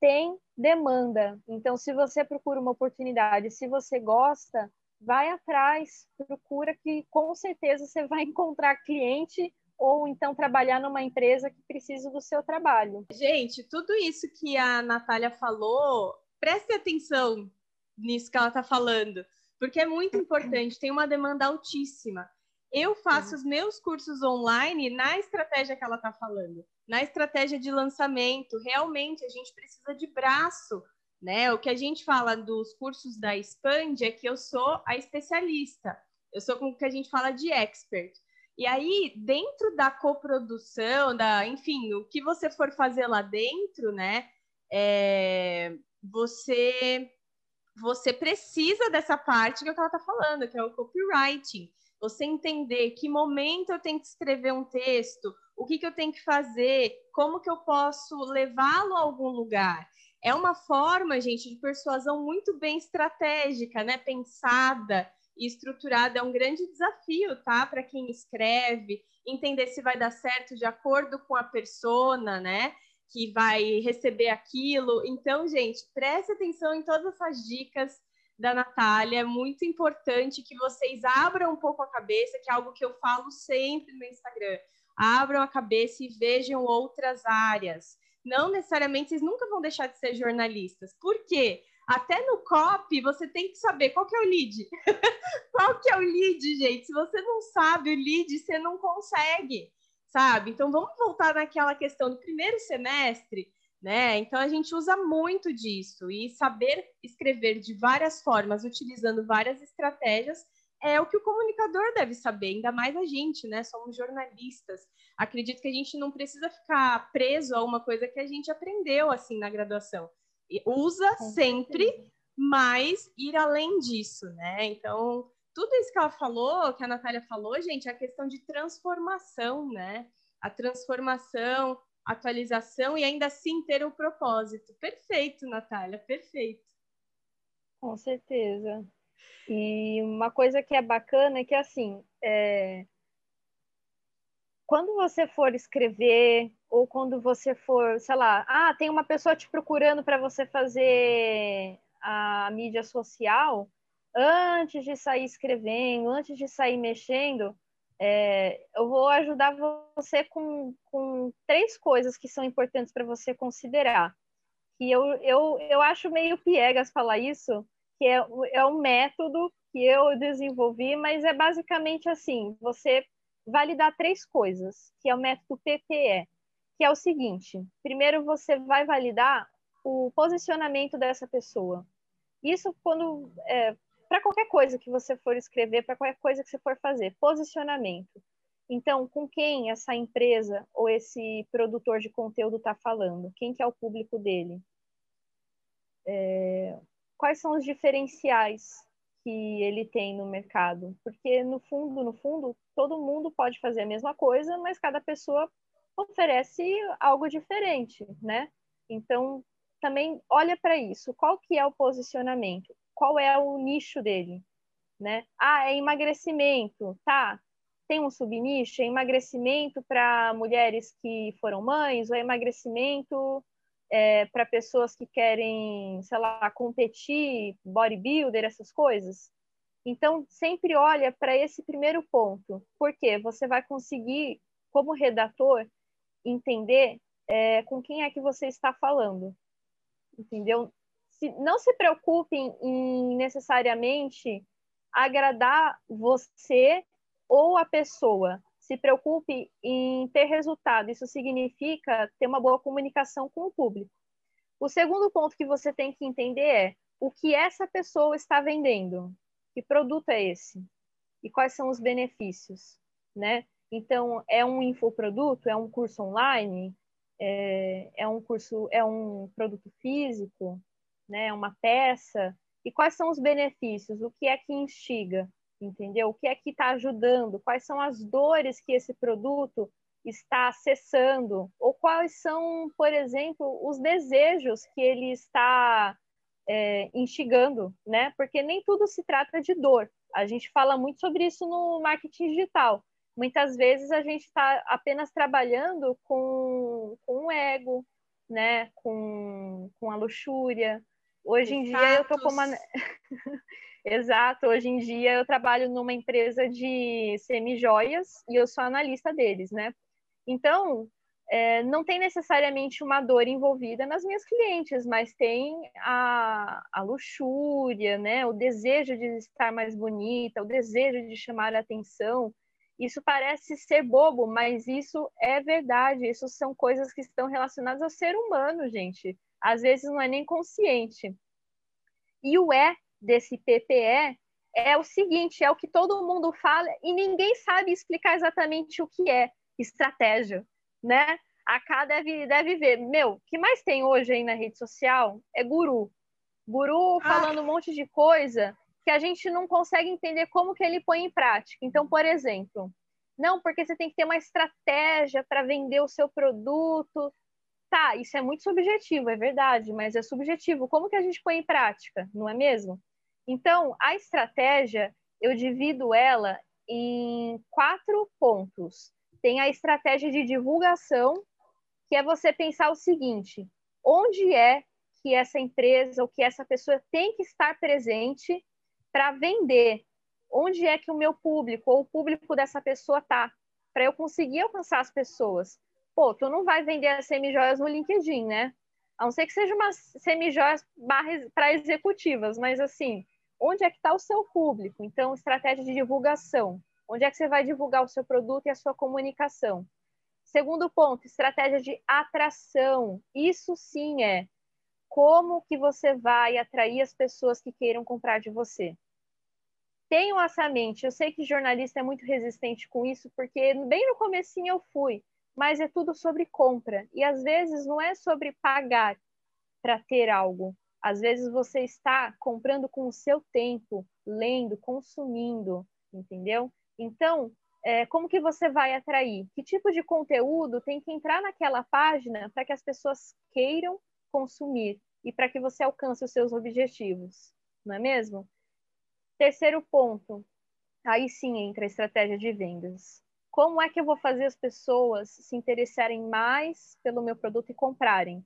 tem demanda. Então, se você procura uma oportunidade, se você gosta, vai atrás, procura que com certeza você vai [laughs] encontrar cliente ou então trabalhar numa empresa que precisa do seu trabalho. Gente, tudo isso que a Natália falou, preste atenção nisso que ela está falando, porque é muito importante, tem uma demanda altíssima. Eu faço os meus cursos online na estratégia que ela está falando na estratégia de lançamento, realmente a gente precisa de braço, né? O que a gente fala dos cursos da Expand é que eu sou a especialista, eu sou como que a gente fala de expert. E aí, dentro da coprodução, da, enfim, o que você for fazer lá dentro, né? É, você você precisa dessa parte que, ela está falando, que é o copywriting. Você entender que momento eu tenho que escrever um texto, o que, que eu tenho que fazer, como que eu posso levá-lo a algum lugar. É uma forma, gente, de persuasão muito bem estratégica, né? Pensada e estruturada. É um grande desafio, tá? Para quem escreve, entender se vai dar certo de acordo com a persona, né? Que vai receber aquilo. Então, gente, preste atenção em todas essas dicas da Natália. É muito importante que vocês abram um pouco a cabeça, que é algo que eu falo sempre no Instagram abram a cabeça e vejam outras áreas. Não necessariamente, vocês nunca vão deixar de ser jornalistas. Por quê? Até no copy, você tem que saber qual que é o lead. [laughs] qual que é o lead, gente? Se você não sabe o lead, você não consegue, sabe? Então, vamos voltar naquela questão do primeiro semestre, né? Então, a gente usa muito disso. E saber escrever de várias formas, utilizando várias estratégias, é o que o comunicador deve saber, ainda mais a gente, né? Somos jornalistas. Acredito que a gente não precisa ficar preso a uma coisa que a gente aprendeu assim na graduação usa sempre, mas ir além disso, né? Então, tudo isso que ela falou, que a Natália falou, gente, é a questão de transformação, né? A transformação, atualização e ainda assim ter o um propósito. Perfeito, Natália, perfeito. Com certeza. E uma coisa que é bacana é que, assim, é... quando você for escrever ou quando você for, sei lá, ah, tem uma pessoa te procurando para você fazer a mídia social, antes de sair escrevendo, antes de sair mexendo, é, eu vou ajudar você com, com três coisas que são importantes para você considerar. Que eu, eu, eu acho meio piegas falar isso, que é, é um método que eu desenvolvi, mas é basicamente assim: você validar três coisas, que é o método PPE que é o seguinte: primeiro você vai validar o posicionamento dessa pessoa. Isso quando é, para qualquer coisa que você for escrever, para qualquer coisa que você for fazer, posicionamento. Então, com quem essa empresa ou esse produtor de conteúdo está falando? Quem que é o público dele? É, quais são os diferenciais que ele tem no mercado? Porque no fundo, no fundo, todo mundo pode fazer a mesma coisa, mas cada pessoa oferece algo diferente, né? Então, também olha para isso. Qual que é o posicionamento? Qual é o nicho dele? Né? Ah, é emagrecimento, tá? Tem um subnicho, é emagrecimento para mulheres que foram mães, ou é emagrecimento é, para pessoas que querem, sei lá, competir, bodybuilder, essas coisas. Então, sempre olha para esse primeiro ponto, porque você vai conseguir, como redator, entender é, com quem é que você está falando, entendeu? Se, não se preocupem em necessariamente agradar você ou a pessoa. Se preocupe em ter resultado. Isso significa ter uma boa comunicação com o público. O segundo ponto que você tem que entender é o que essa pessoa está vendendo. Que produto é esse? E quais são os benefícios, né? Então, é um infoproduto, é um curso online, é, é um curso, é um produto físico, né? Uma peça. E quais são os benefícios? O que é que instiga? Entendeu? O que é que está ajudando? Quais são as dores que esse produto está acessando? Ou quais são, por exemplo, os desejos que ele está é, instigando, né? Porque nem tudo se trata de dor. A gente fala muito sobre isso no marketing digital muitas vezes a gente está apenas trabalhando com, com o ego, né? com, com a luxúria. Hoje em dia eu tô com uma. [laughs] Exato, hoje em dia eu trabalho numa empresa de semi-joias e eu sou analista deles, né? Então, é, não tem necessariamente uma dor envolvida nas minhas clientes, mas tem a, a luxúria, né? O desejo de estar mais bonita, o desejo de chamar a atenção. Isso parece ser bobo, mas isso é verdade. Isso são coisas que estão relacionadas ao ser humano, gente. Às vezes não é nem consciente. E o E desse PPE é o seguinte: é o que todo mundo fala e ninguém sabe explicar exatamente o que é estratégia, né? A K deve, deve ver. Meu, o que mais tem hoje aí na rede social é guru. Guru ah. falando ah. um monte de coisa que a gente não consegue entender como que ele põe em prática. Então, por exemplo, não, porque você tem que ter uma estratégia para vender o seu produto. Tá, isso é muito subjetivo, é verdade, mas é subjetivo. Como que a gente põe em prática, não é mesmo? Então, a estratégia, eu divido ela em quatro pontos. Tem a estratégia de divulgação, que é você pensar o seguinte: onde é que essa empresa ou que essa pessoa tem que estar presente para vender onde é que o meu público ou o público dessa pessoa tá, para eu conseguir alcançar as pessoas. Pô, tu não vai vender as semi-joias no LinkedIn, né? A não ser que seja uma semi-joia para executivas, mas assim, onde é que está o seu público? Então, estratégia de divulgação. Onde é que você vai divulgar o seu produto e a sua comunicação? Segundo ponto, estratégia de atração. Isso sim é como que você vai atrair as pessoas que queiram comprar de você. Tenham essa mente. Eu sei que jornalista é muito resistente com isso, porque bem no comecinho eu fui, mas é tudo sobre compra. E às vezes não é sobre pagar para ter algo. Às vezes você está comprando com o seu tempo, lendo, consumindo, entendeu? Então, é, como que você vai atrair? Que tipo de conteúdo tem que entrar naquela página para que as pessoas queiram consumir e para que você alcance os seus objetivos, não é mesmo? Terceiro ponto, aí sim entra a estratégia de vendas. Como é que eu vou fazer as pessoas se interessarem mais pelo meu produto e comprarem?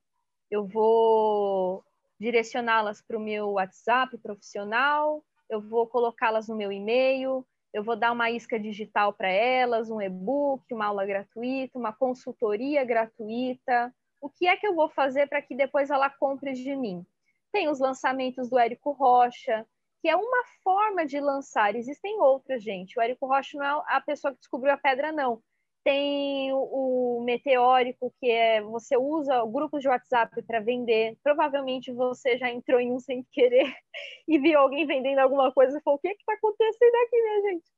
Eu vou direcioná-las para o meu WhatsApp profissional, eu vou colocá-las no meu e-mail, eu vou dar uma isca digital para elas, um e-book, uma aula gratuita, uma consultoria gratuita. O que é que eu vou fazer para que depois ela compre de mim? Tem os lançamentos do Érico Rocha, que é uma forma de lançar. Existem outras, gente. O Érico Rocha não é a pessoa que descobriu a pedra, não. Tem o, o meteórico, que é você usa grupos de WhatsApp para vender. Provavelmente você já entrou em um sem querer [laughs] e viu alguém vendendo alguma coisa e falou: o que está acontecendo aqui, minha gente?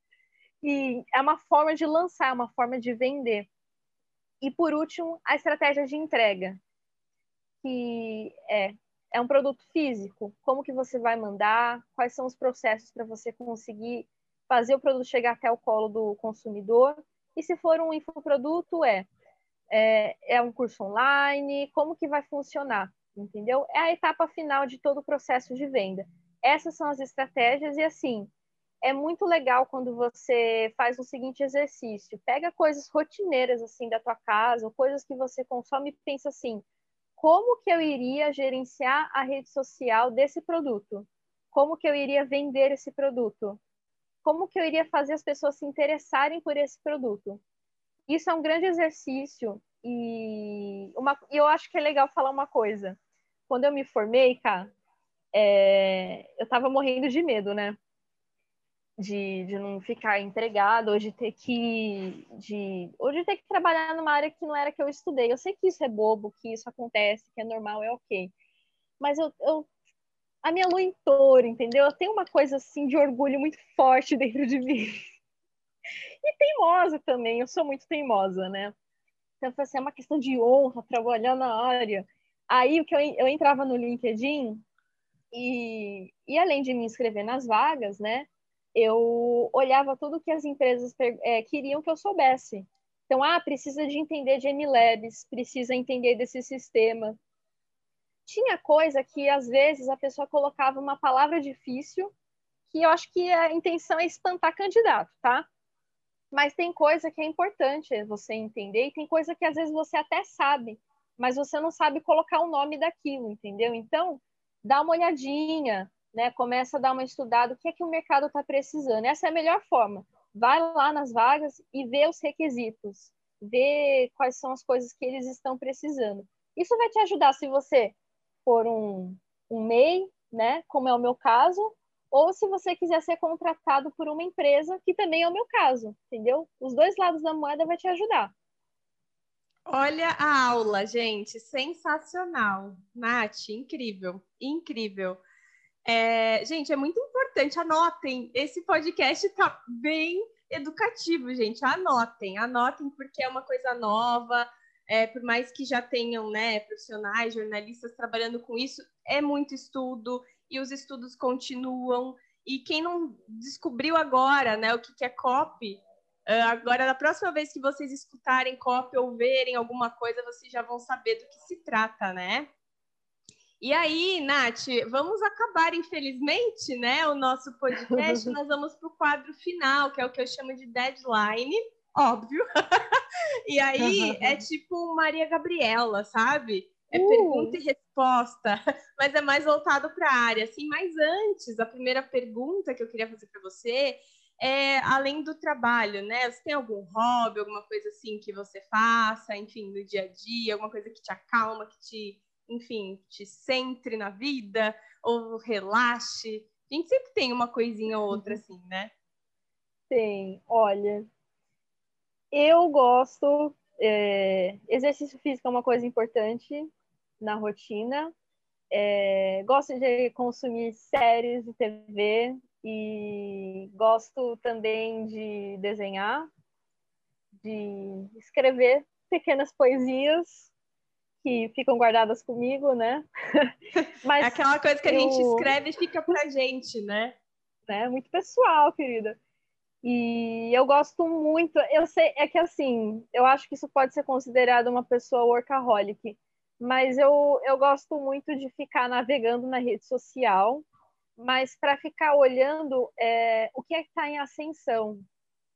E é uma forma de lançar, é uma forma de vender. E por último, a estratégia de entrega, que é é um produto físico. Como que você vai mandar? Quais são os processos para você conseguir fazer o produto chegar até o colo do consumidor? E se for um infoproduto, é, é, é um curso online, como que vai funcionar, entendeu? É a etapa final de todo o processo de venda. Essas são as estratégias e, assim, é muito legal quando você faz o seguinte exercício. Pega coisas rotineiras, assim, da tua casa, ou coisas que você consome e pensa assim, como que eu iria gerenciar a rede social desse produto? Como que eu iria vender esse produto? como que eu iria fazer as pessoas se interessarem por esse produto. Isso é um grande exercício e uma, eu acho que é legal falar uma coisa. Quando eu me formei, cara, é, eu estava morrendo de medo, né? De, de não ficar empregado, ou de ter que de, ou de ter que trabalhar numa área que não era que eu estudei. Eu sei que isso é bobo, que isso acontece, que é normal, é ok. Mas eu, eu a minha lua em touro, entendeu? Eu tenho uma coisa assim de orgulho muito forte [laughs] dentro de mim. E teimosa também, eu sou muito teimosa, né? Então, assim, é uma questão de honra trabalhar na área. Aí, o que eu, eu entrava no LinkedIn e, e além de me inscrever nas vagas, né? Eu olhava tudo que as empresas é, queriam que eu soubesse. Então, ah, precisa de entender de MLabs, precisa entender desse sistema, tinha coisa que às vezes a pessoa colocava uma palavra difícil, que eu acho que a intenção é espantar candidato, tá? Mas tem coisa que é importante você entender, e tem coisa que às vezes você até sabe, mas você não sabe colocar o nome daquilo, entendeu? Então, dá uma olhadinha, né? Começa a dar uma estudada, o que é que o mercado está precisando. Essa é a melhor forma. Vai lá nas vagas e vê os requisitos, vê quais são as coisas que eles estão precisando. Isso vai te ajudar se você por um, um MEI, né, como é o meu caso, ou se você quiser ser contratado por uma empresa, que também é o meu caso, entendeu? Os dois lados da moeda vai te ajudar. Olha a aula, gente, sensacional. Nath, incrível, incrível. É, gente, é muito importante, anotem, esse podcast está bem educativo, gente, anotem, anotem, porque é uma coisa nova, é, por mais que já tenham né, profissionais, jornalistas trabalhando com isso, é muito estudo e os estudos continuam. E quem não descobriu agora né, o que, que é copy, ah, agora, na próxima vez que vocês escutarem copy ou verem alguma coisa, vocês já vão saber do que se trata, né? E aí, Nath, vamos acabar, infelizmente, né, o nosso podcast. [laughs] Nós vamos para o quadro final, que é o que eu chamo de deadline óbvio. [laughs] e aí é tipo Maria Gabriela, sabe? É uh. pergunta e resposta, [laughs] mas é mais voltado para a área. Assim, mas antes, a primeira pergunta que eu queria fazer para você é além do trabalho, né? Você tem algum hobby, alguma coisa assim que você faça, enfim, no dia a dia, alguma coisa que te acalma, que te enfim, te centre na vida ou relaxe? A gente sempre tem uma coisinha ou outra uhum. assim, né? Tem. Olha, eu gosto. É, exercício físico é uma coisa importante na rotina. É, gosto de consumir séries de TV e gosto também de desenhar, de escrever pequenas poesias que ficam guardadas comigo, né? [laughs] Mas aquela coisa que a eu... gente escreve fica pra gente, né? né? Muito pessoal, querida. E eu gosto muito, eu sei, é que assim, eu acho que isso pode ser considerado uma pessoa workaholic, mas eu, eu gosto muito de ficar navegando na rede social, mas para ficar olhando é, o que é que está em ascensão.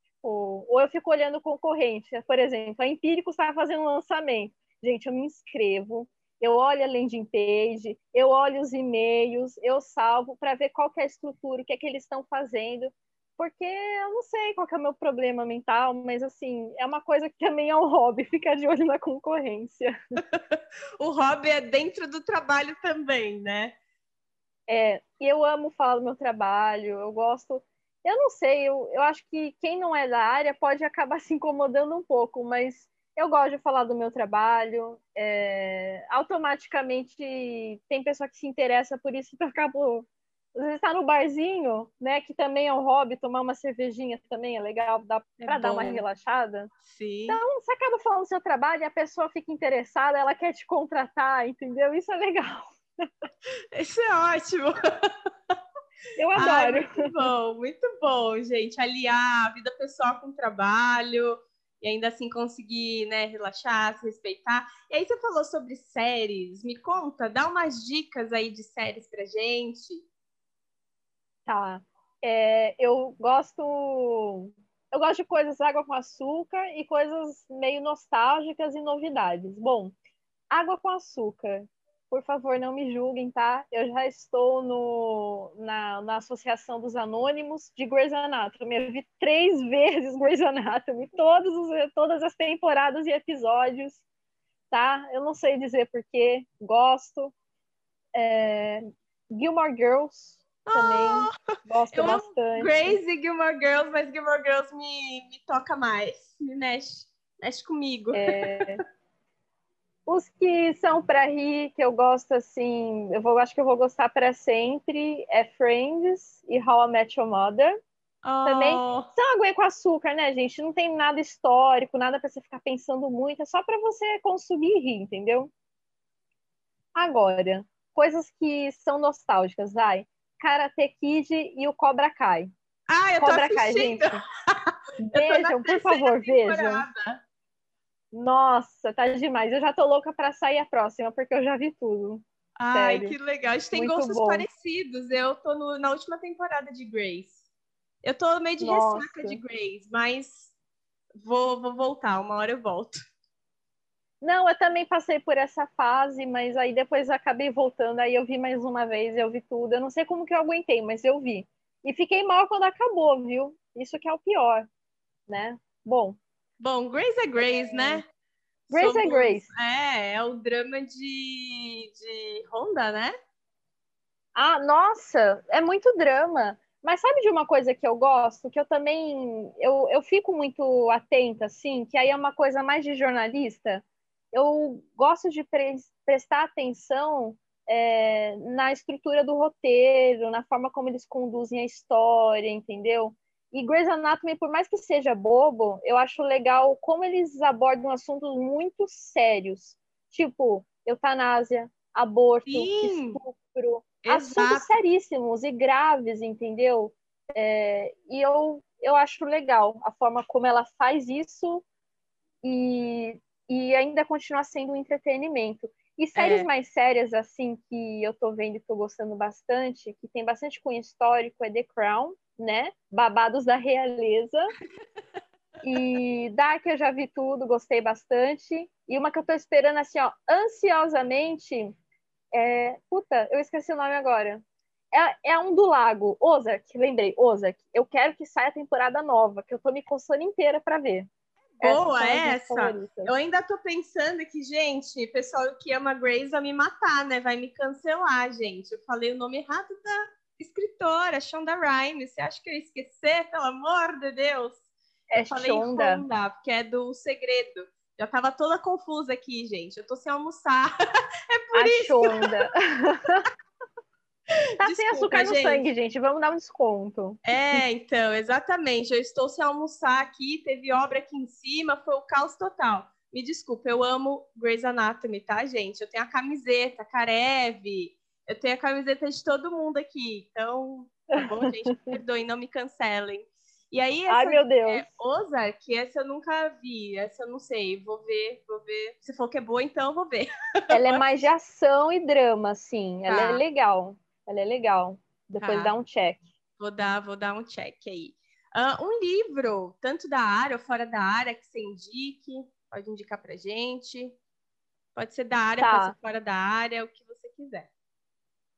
Tipo, ou eu fico olhando concorrente, por exemplo, a Empírico está fazendo um lançamento. Gente, eu me inscrevo, eu olho a landing page, eu olho os e-mails, eu salvo para ver qual é a estrutura, o que é que eles estão fazendo, porque eu não sei qual é o meu problema mental, mas assim, é uma coisa que também é um hobby, [laughs] ficar de olho na concorrência. [laughs] o hobby é dentro do trabalho também, né? É, eu amo falar do meu trabalho, eu gosto. Eu não sei, eu, eu acho que quem não é da área pode acabar [laughs] se incomodando um pouco, mas eu gosto de falar do meu trabalho. É, automaticamente tem pessoa que se interessa por isso, [laughs] então eu acabo vezes está no barzinho, né? Que também é um hobby, tomar uma cervejinha também é legal para é dar uma relaxada. Sim. Então, você acaba falando do seu trabalho e a pessoa fica interessada, ela quer te contratar, entendeu? Isso é legal. [laughs] Isso é ótimo. Eu adoro. Ai, muito bom, muito bom, gente. Aliar a vida pessoal com o trabalho e ainda assim conseguir, né, relaxar, se respeitar. E aí você falou sobre séries. Me conta, dá umas dicas aí de séries pra gente. Tá. É, eu gosto. Eu gosto de coisas água com açúcar e coisas meio nostálgicas e novidades. Bom, água com açúcar. Por favor, não me julguem, tá? Eu já estou no, na, na Associação dos Anônimos de Grey's Anatomy. Eu vi três [laughs] vezes Grey's Anatomy, todos os, todas as temporadas e episódios, tá? Eu não sei dizer porquê, gosto. É, Gilmore Girls, também oh, gosto eu bastante. Grace e Gilmore Girls, mas Gilmore Girls me, me toca mais, me mexe, mexe comigo. É... Os que são para rir, que eu gosto assim, eu vou, acho que eu vou gostar para sempre, é Friends e How I Met Your Mother. Oh. Também são água com açúcar, né, gente? Não tem nada histórico, nada para você ficar pensando muito, é só para você consumir e rir, entendeu? Agora, coisas que são nostálgicas, vai. Karate Kid e o Cobra Kai. Ah, eu tô Cobra Kai, gente. [laughs] Vejam, por favor, vejam. Nossa, tá demais. Eu já tô louca para sair a próxima, porque eu já vi tudo. Ai, Sério. que legal. A gente tem Muito gostos bom. parecidos. Eu tô no, na última temporada de Grace. Eu tô meio de Nossa. ressaca de Grace, mas vou, vou voltar. Uma hora eu volto. Não, eu também passei por essa fase, mas aí depois acabei voltando, aí eu vi mais uma vez, eu vi tudo. Eu não sei como que eu aguentei, mas eu vi. E fiquei mal quando acabou, viu? Isso que é o pior, né? Bom. Bom, Grace é Grace, né? Grace é Somos... é Grace. É, é o drama de, de Honda, né? Ah, nossa, é muito drama. Mas sabe de uma coisa que eu gosto, que eu também eu, eu fico muito atenta, assim, que aí é uma coisa mais de jornalista eu gosto de pre prestar atenção é, na estrutura do roteiro, na forma como eles conduzem a história, entendeu? E Grey's Anatomy, por mais que seja bobo, eu acho legal como eles abordam assuntos muito sérios, tipo eutanásia, aborto, Sim, estupro, exato. assuntos seríssimos e graves, entendeu? É, e eu, eu acho legal a forma como ela faz isso e e ainda continua sendo um entretenimento. E séries é. mais sérias, assim, que eu tô vendo e tô gostando bastante, que tem bastante cunho histórico, é The Crown, né? Babados da Realeza. e Dark eu já vi tudo, gostei bastante. E uma que eu tô esperando, assim, ó, ansiosamente, é... Puta, eu esqueci o nome agora. É, é um do lago, Ozark, lembrei, Ozark. Eu quero que saia a temporada nova, que eu tô me coçando inteira para ver. boa essa. Eu ainda tô pensando que, gente, pessoal que ama Grace vai me matar, né? Vai me cancelar, gente. Eu falei o nome errado da escritora, Shonda Rhimes. Você acha que eu ia esquecer? Pelo amor de Deus. É eu falei Shonda. Shonda, porque é do Segredo. Já tava toda confusa aqui, gente. Eu tô sem almoçar. [laughs] é por a isso. Shonda. [laughs] Tá Desculpa, sem açúcar no gente. sangue, gente. Vamos dar um desconto. É, então, exatamente. Eu estou sem almoçar aqui, teve obra aqui em cima, foi o caos total. Me desculpa, eu amo Grey's Anatomy, tá, gente? Eu tenho a camiseta, Karev, eu tenho a camiseta de todo mundo aqui. Então, tá bom, [laughs] gente? Perdoem, não me cancelem. E aí, essa, Ai, meu Deus. É, Ozark, essa eu nunca vi, essa eu não sei, vou ver, vou ver. Você falou que é boa, então eu vou ver. Ela é mais de ação e drama, sim. Ela é tá. é legal. Ela é legal. Depois tá. dá um check. Vou dar, vou dar um check aí. Uh, um livro, tanto da área ou fora da área, que você indique, pode indicar pra gente. Pode ser da área, tá. pode ser fora da área, o que você quiser.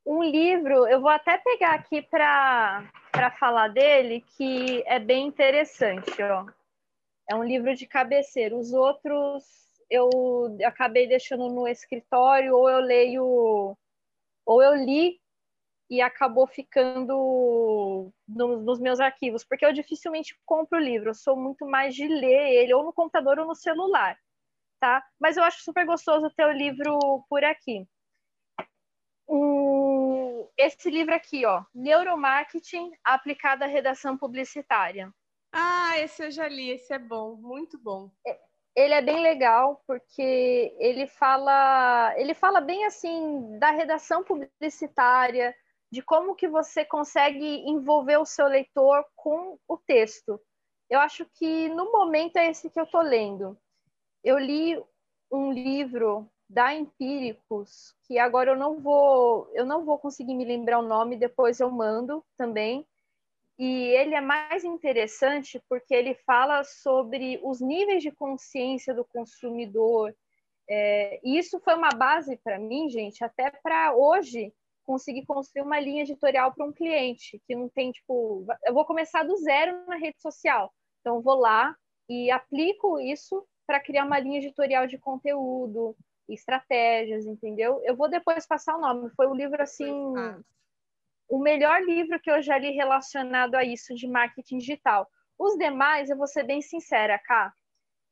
Um livro, eu vou até pegar aqui para falar dele, que é bem interessante, ó. É um livro de cabeceira. Os outros eu acabei deixando no escritório, ou eu leio, ou eu li e acabou ficando no, nos meus arquivos, porque eu dificilmente compro livro, eu sou muito mais de ler ele ou no computador ou no celular, tá? Mas eu acho super gostoso ter o livro por aqui. Um, esse livro aqui, ó, Neuromarketing aplicado à redação publicitária. Ah, esse eu já li, esse é bom, muito bom. É, ele é bem legal porque ele fala, ele fala bem assim da redação publicitária, de como que você consegue envolver o seu leitor com o texto. Eu acho que no momento é esse que eu estou lendo. Eu li um livro da Empíricos, que agora eu não vou, eu não vou conseguir me lembrar o nome, depois eu mando também. E ele é mais interessante porque ele fala sobre os níveis de consciência do consumidor. É, e isso foi uma base para mim, gente, até para hoje conseguir construir uma linha editorial para um cliente que não tem, tipo, eu vou começar do zero na rede social. Então, vou lá e aplico isso para criar uma linha editorial de conteúdo, estratégias, entendeu? Eu vou depois passar o nome. Foi o livro, assim, o melhor livro que eu já li relacionado a isso de marketing digital. Os demais, eu vou ser bem sincera, Cá,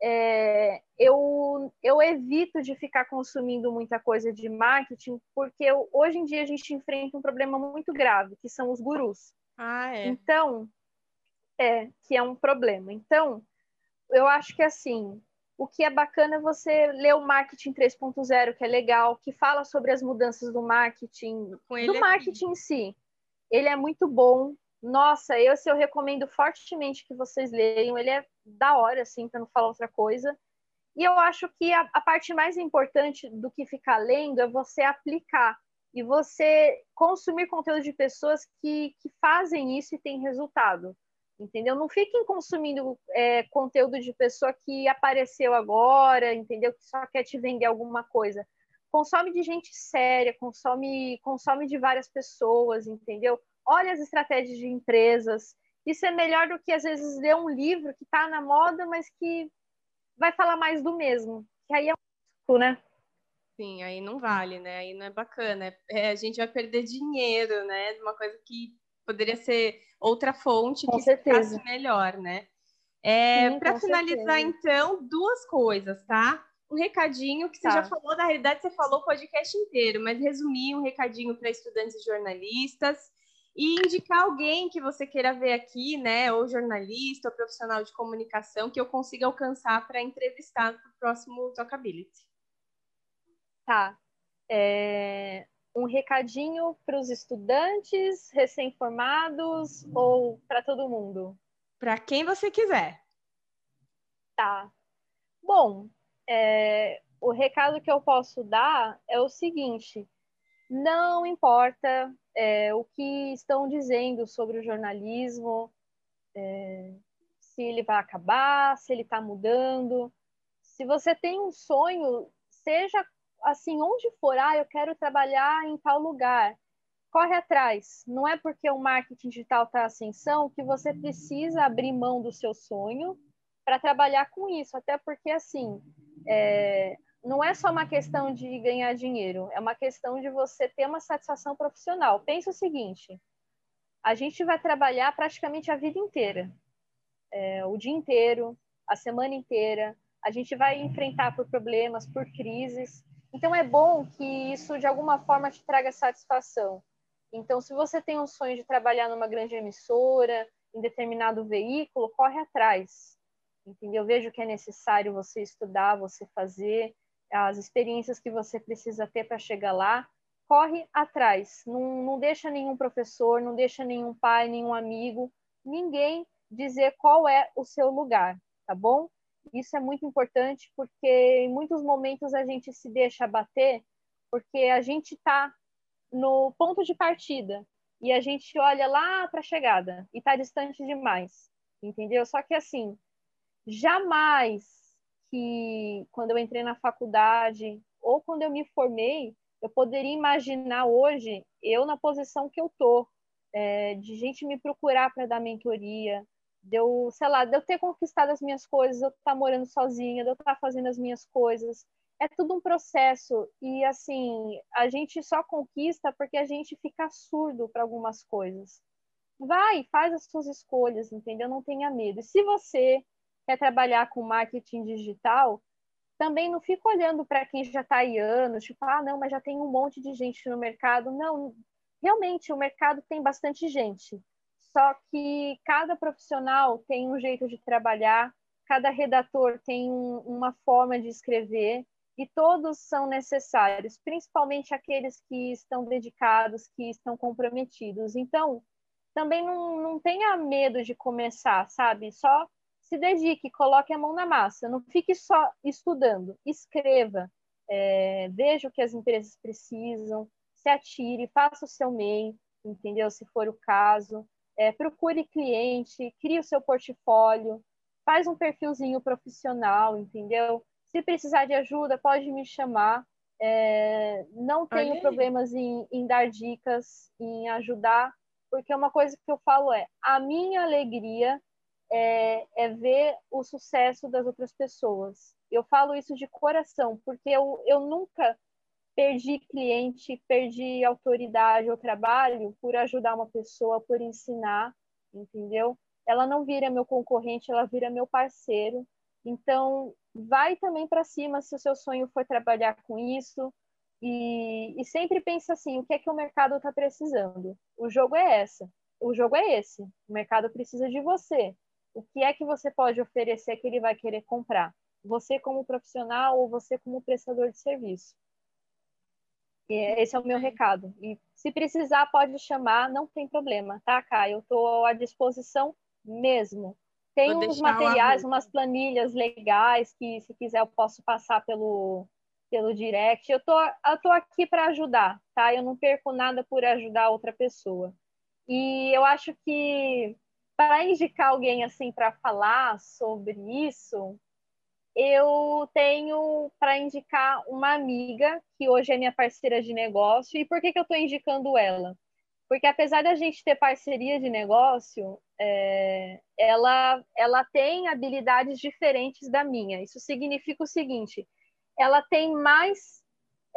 é, eu, eu evito de ficar consumindo muita coisa de marketing, porque eu, hoje em dia a gente enfrenta um problema muito grave, que são os gurus. Ah, é. Então, é, que é um problema. Então, eu acho que assim, o que é bacana é você ler o Marketing 3.0, que é legal, que fala sobre as mudanças do marketing, do marketing aqui. em si. Ele é muito bom, nossa, esse eu recomendo fortemente que vocês leiam. Ele é da hora, assim, para não falar outra coisa. E eu acho que a, a, parte mais importante do que ficar lendo é você aplicar e você consumir conteúdo de pessoas que, que fazem isso e têm resultado. Entendeu? Não fiquem consumindo é, conteúdo de pessoa que apareceu agora, entendeu? Que só quer te vender alguma coisa. Consome de gente séria, consome, consome de várias pessoas, entendeu? olha as estratégias de empresas. Isso é melhor do que, às vezes, ler um livro que está na moda, mas que vai falar mais do mesmo. Que aí é um né? Sim, aí não vale, né? Aí não é bacana. É, a gente vai perder dinheiro, né? Uma coisa que poderia ser outra fonte com que certeza. ficasse melhor, né? É, Para finalizar, certeza. então, duas coisas, tá? Um recadinho que você tá. já falou, na realidade, você falou o podcast inteiro, mas resumir um recadinho para estudantes e jornalistas e indicar alguém que você queira ver aqui, né, ou jornalista, ou profissional de comunicação, que eu consiga alcançar para entrevistar no próximo Talkability. Tá. É... Um recadinho para os estudantes recém-formados ou para todo mundo? Para quem você quiser. Tá. Bom, é... o recado que eu posso dar é o seguinte: não importa é, o que estão dizendo sobre o jornalismo, é, se ele vai acabar, se ele está mudando. Se você tem um sonho, seja assim, onde for, ah, eu quero trabalhar em tal lugar, corre atrás. Não é porque o marketing digital está ascensão que você precisa abrir mão do seu sonho para trabalhar com isso, até porque assim é, não é só uma questão de ganhar dinheiro, é uma questão de você ter uma satisfação profissional. Pensa o seguinte: a gente vai trabalhar praticamente a vida inteira, é, o dia inteiro, a semana inteira. A gente vai enfrentar por problemas, por crises. Então é bom que isso de alguma forma te traga satisfação. Então, se você tem um sonho de trabalhar numa grande emissora, em determinado veículo, corre atrás. Entendeu? Veja o que é necessário você estudar, você fazer, as experiências que você precisa ter para chegar lá. Corre atrás. Não, não deixa nenhum professor, não deixa nenhum pai, nenhum amigo, ninguém dizer qual é o seu lugar, tá bom? Isso é muito importante porque em muitos momentos a gente se deixa bater porque a gente está no ponto de partida e a gente olha lá para a chegada e está distante demais, entendeu? Só que assim, jamais que quando eu entrei na faculdade ou quando eu me formei, eu poderia imaginar hoje eu na posição que eu tô, é, de gente me procurar para dar mentoria, de eu, sei lá, de eu ter conquistado as minhas coisas, de eu estar tá morando sozinha, de eu estar tá fazendo as minhas coisas, é tudo um processo e assim a gente só conquista porque a gente fica surdo para algumas coisas. Vai, faz as suas escolhas, entendeu? Não tenha medo. E se você quer trabalhar com marketing digital, também não fica olhando para quem já está aí anos, tipo, ah, não, mas já tem um monte de gente no mercado. Não, realmente o mercado tem bastante gente. Só que cada profissional tem um jeito de trabalhar, cada redator tem um, uma forma de escrever, e todos são necessários, principalmente aqueles que estão dedicados, que estão comprometidos. Então, também não, não tenha medo de começar, sabe? Só se dedique, coloque a mão na massa, não fique só estudando, escreva, é, veja o que as empresas precisam, se atire, faça o seu MEI, entendeu? Se for o caso, é, procure cliente, crie o seu portfólio, faz um perfilzinho profissional, entendeu? Se precisar de ajuda, pode me chamar. É, não tenho problemas em, em dar dicas, em ajudar, porque uma coisa que eu falo é: a minha alegria é, é, ver o sucesso das outras pessoas. Eu falo isso de coração, porque eu, eu nunca perdi cliente, perdi autoridade ou trabalho por ajudar uma pessoa, por ensinar, entendeu? Ela não vira meu concorrente, ela vira meu parceiro. Então, vai também para cima se o seu sonho for trabalhar com isso. E, e sempre pensa assim: o que é que o mercado está precisando? O jogo é essa. O jogo é esse. O mercado precisa de você. O que é que você pode oferecer que ele vai querer comprar? Você como profissional ou você como prestador de serviço? E esse é o meu recado. E se precisar, pode chamar, não tem problema, tá, Caio? Eu estou à disposição mesmo. Tem uns materiais, umas planilhas legais que, se quiser, eu posso passar pelo, pelo direct. Eu tô, eu tô aqui para ajudar, tá? Eu não perco nada por ajudar outra pessoa. E eu acho que para indicar alguém assim para falar sobre isso, eu tenho para indicar uma amiga que hoje é minha parceira de negócio. E por que, que eu estou indicando ela? Porque apesar da gente ter parceria de negócio, é, ela, ela tem habilidades diferentes da minha. Isso significa o seguinte: ela tem mais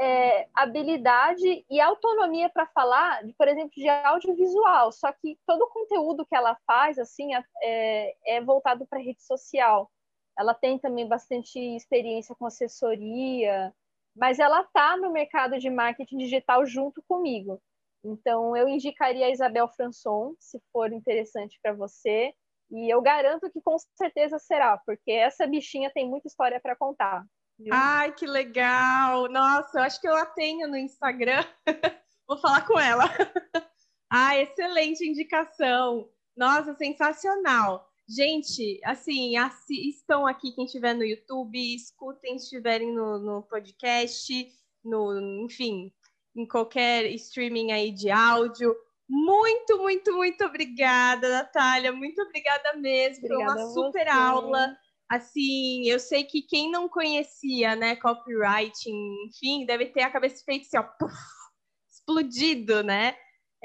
é, habilidade e autonomia para falar, por exemplo, de audiovisual. Só que todo o conteúdo que ela faz assim é, é voltado para rede social. Ela tem também bastante experiência com assessoria, mas ela está no mercado de marketing digital junto comigo. Então, eu indicaria a Isabel Françon, se for interessante para você. E eu garanto que com certeza será, porque essa bichinha tem muita história para contar. Viu? Ai, que legal! Nossa, eu acho que eu a tenho no Instagram. [laughs] Vou falar com ela. [laughs] ah, excelente indicação. Nossa, sensacional. Gente, assim, assistam aqui quem estiver no YouTube, escutem se estiverem no, no podcast, no, enfim, em qualquer streaming aí de áudio. Muito, muito, muito obrigada, Natália. Muito obrigada mesmo. Obrigada Foi uma super aula. Assim, eu sei que quem não conhecia, né, copywriting, enfim, deve ter a cabeça feita assim, ó, puff, explodido, né?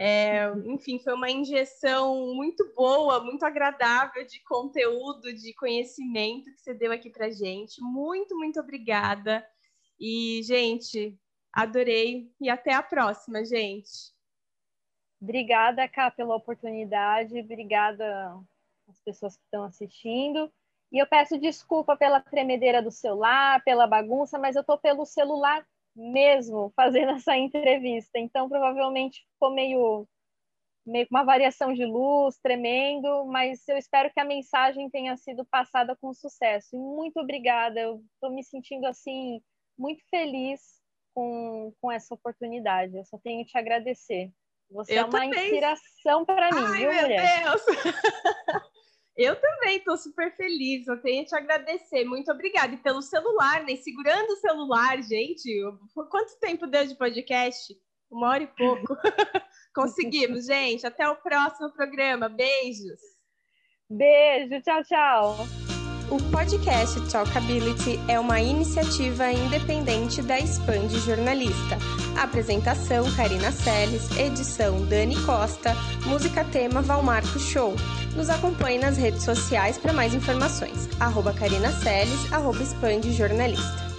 É, enfim, foi uma injeção muito boa, muito agradável de conteúdo, de conhecimento que você deu aqui para gente. Muito, muito obrigada. E, gente, adorei. E até a próxima, gente. Obrigada, Cá, pela oportunidade. Obrigada às pessoas que estão assistindo. E eu peço desculpa pela tremedeira do celular, pela bagunça, mas eu estou pelo celular mesmo fazendo [laughs] essa entrevista. Então, provavelmente ficou meio, meio uma variação de luz, tremendo, mas eu espero que a mensagem tenha sido passada com sucesso. E muito obrigada. Eu estou me sentindo assim muito feliz com, com essa oportunidade. Eu só tenho que te agradecer. Você eu é uma também. inspiração para mim, Ai, viu, meu mulher? Deus! [laughs] Eu também estou super feliz. Eu tenho que te agradecer. Muito obrigada. E pelo celular, né? Segurando o celular, gente. Quanto tempo deu de podcast? Uma hora e pouco. [laughs] Conseguimos, gente. Até o próximo programa. Beijos. Beijo. Tchau, tchau. O podcast Talkability é uma iniciativa independente da Expand Jornalista. Apresentação Karina Seles, edição Dani Costa, música tema Valmarco Show. Nos acompanhe nas redes sociais para mais informações. Arroba Karina Seles, Expand Jornalista.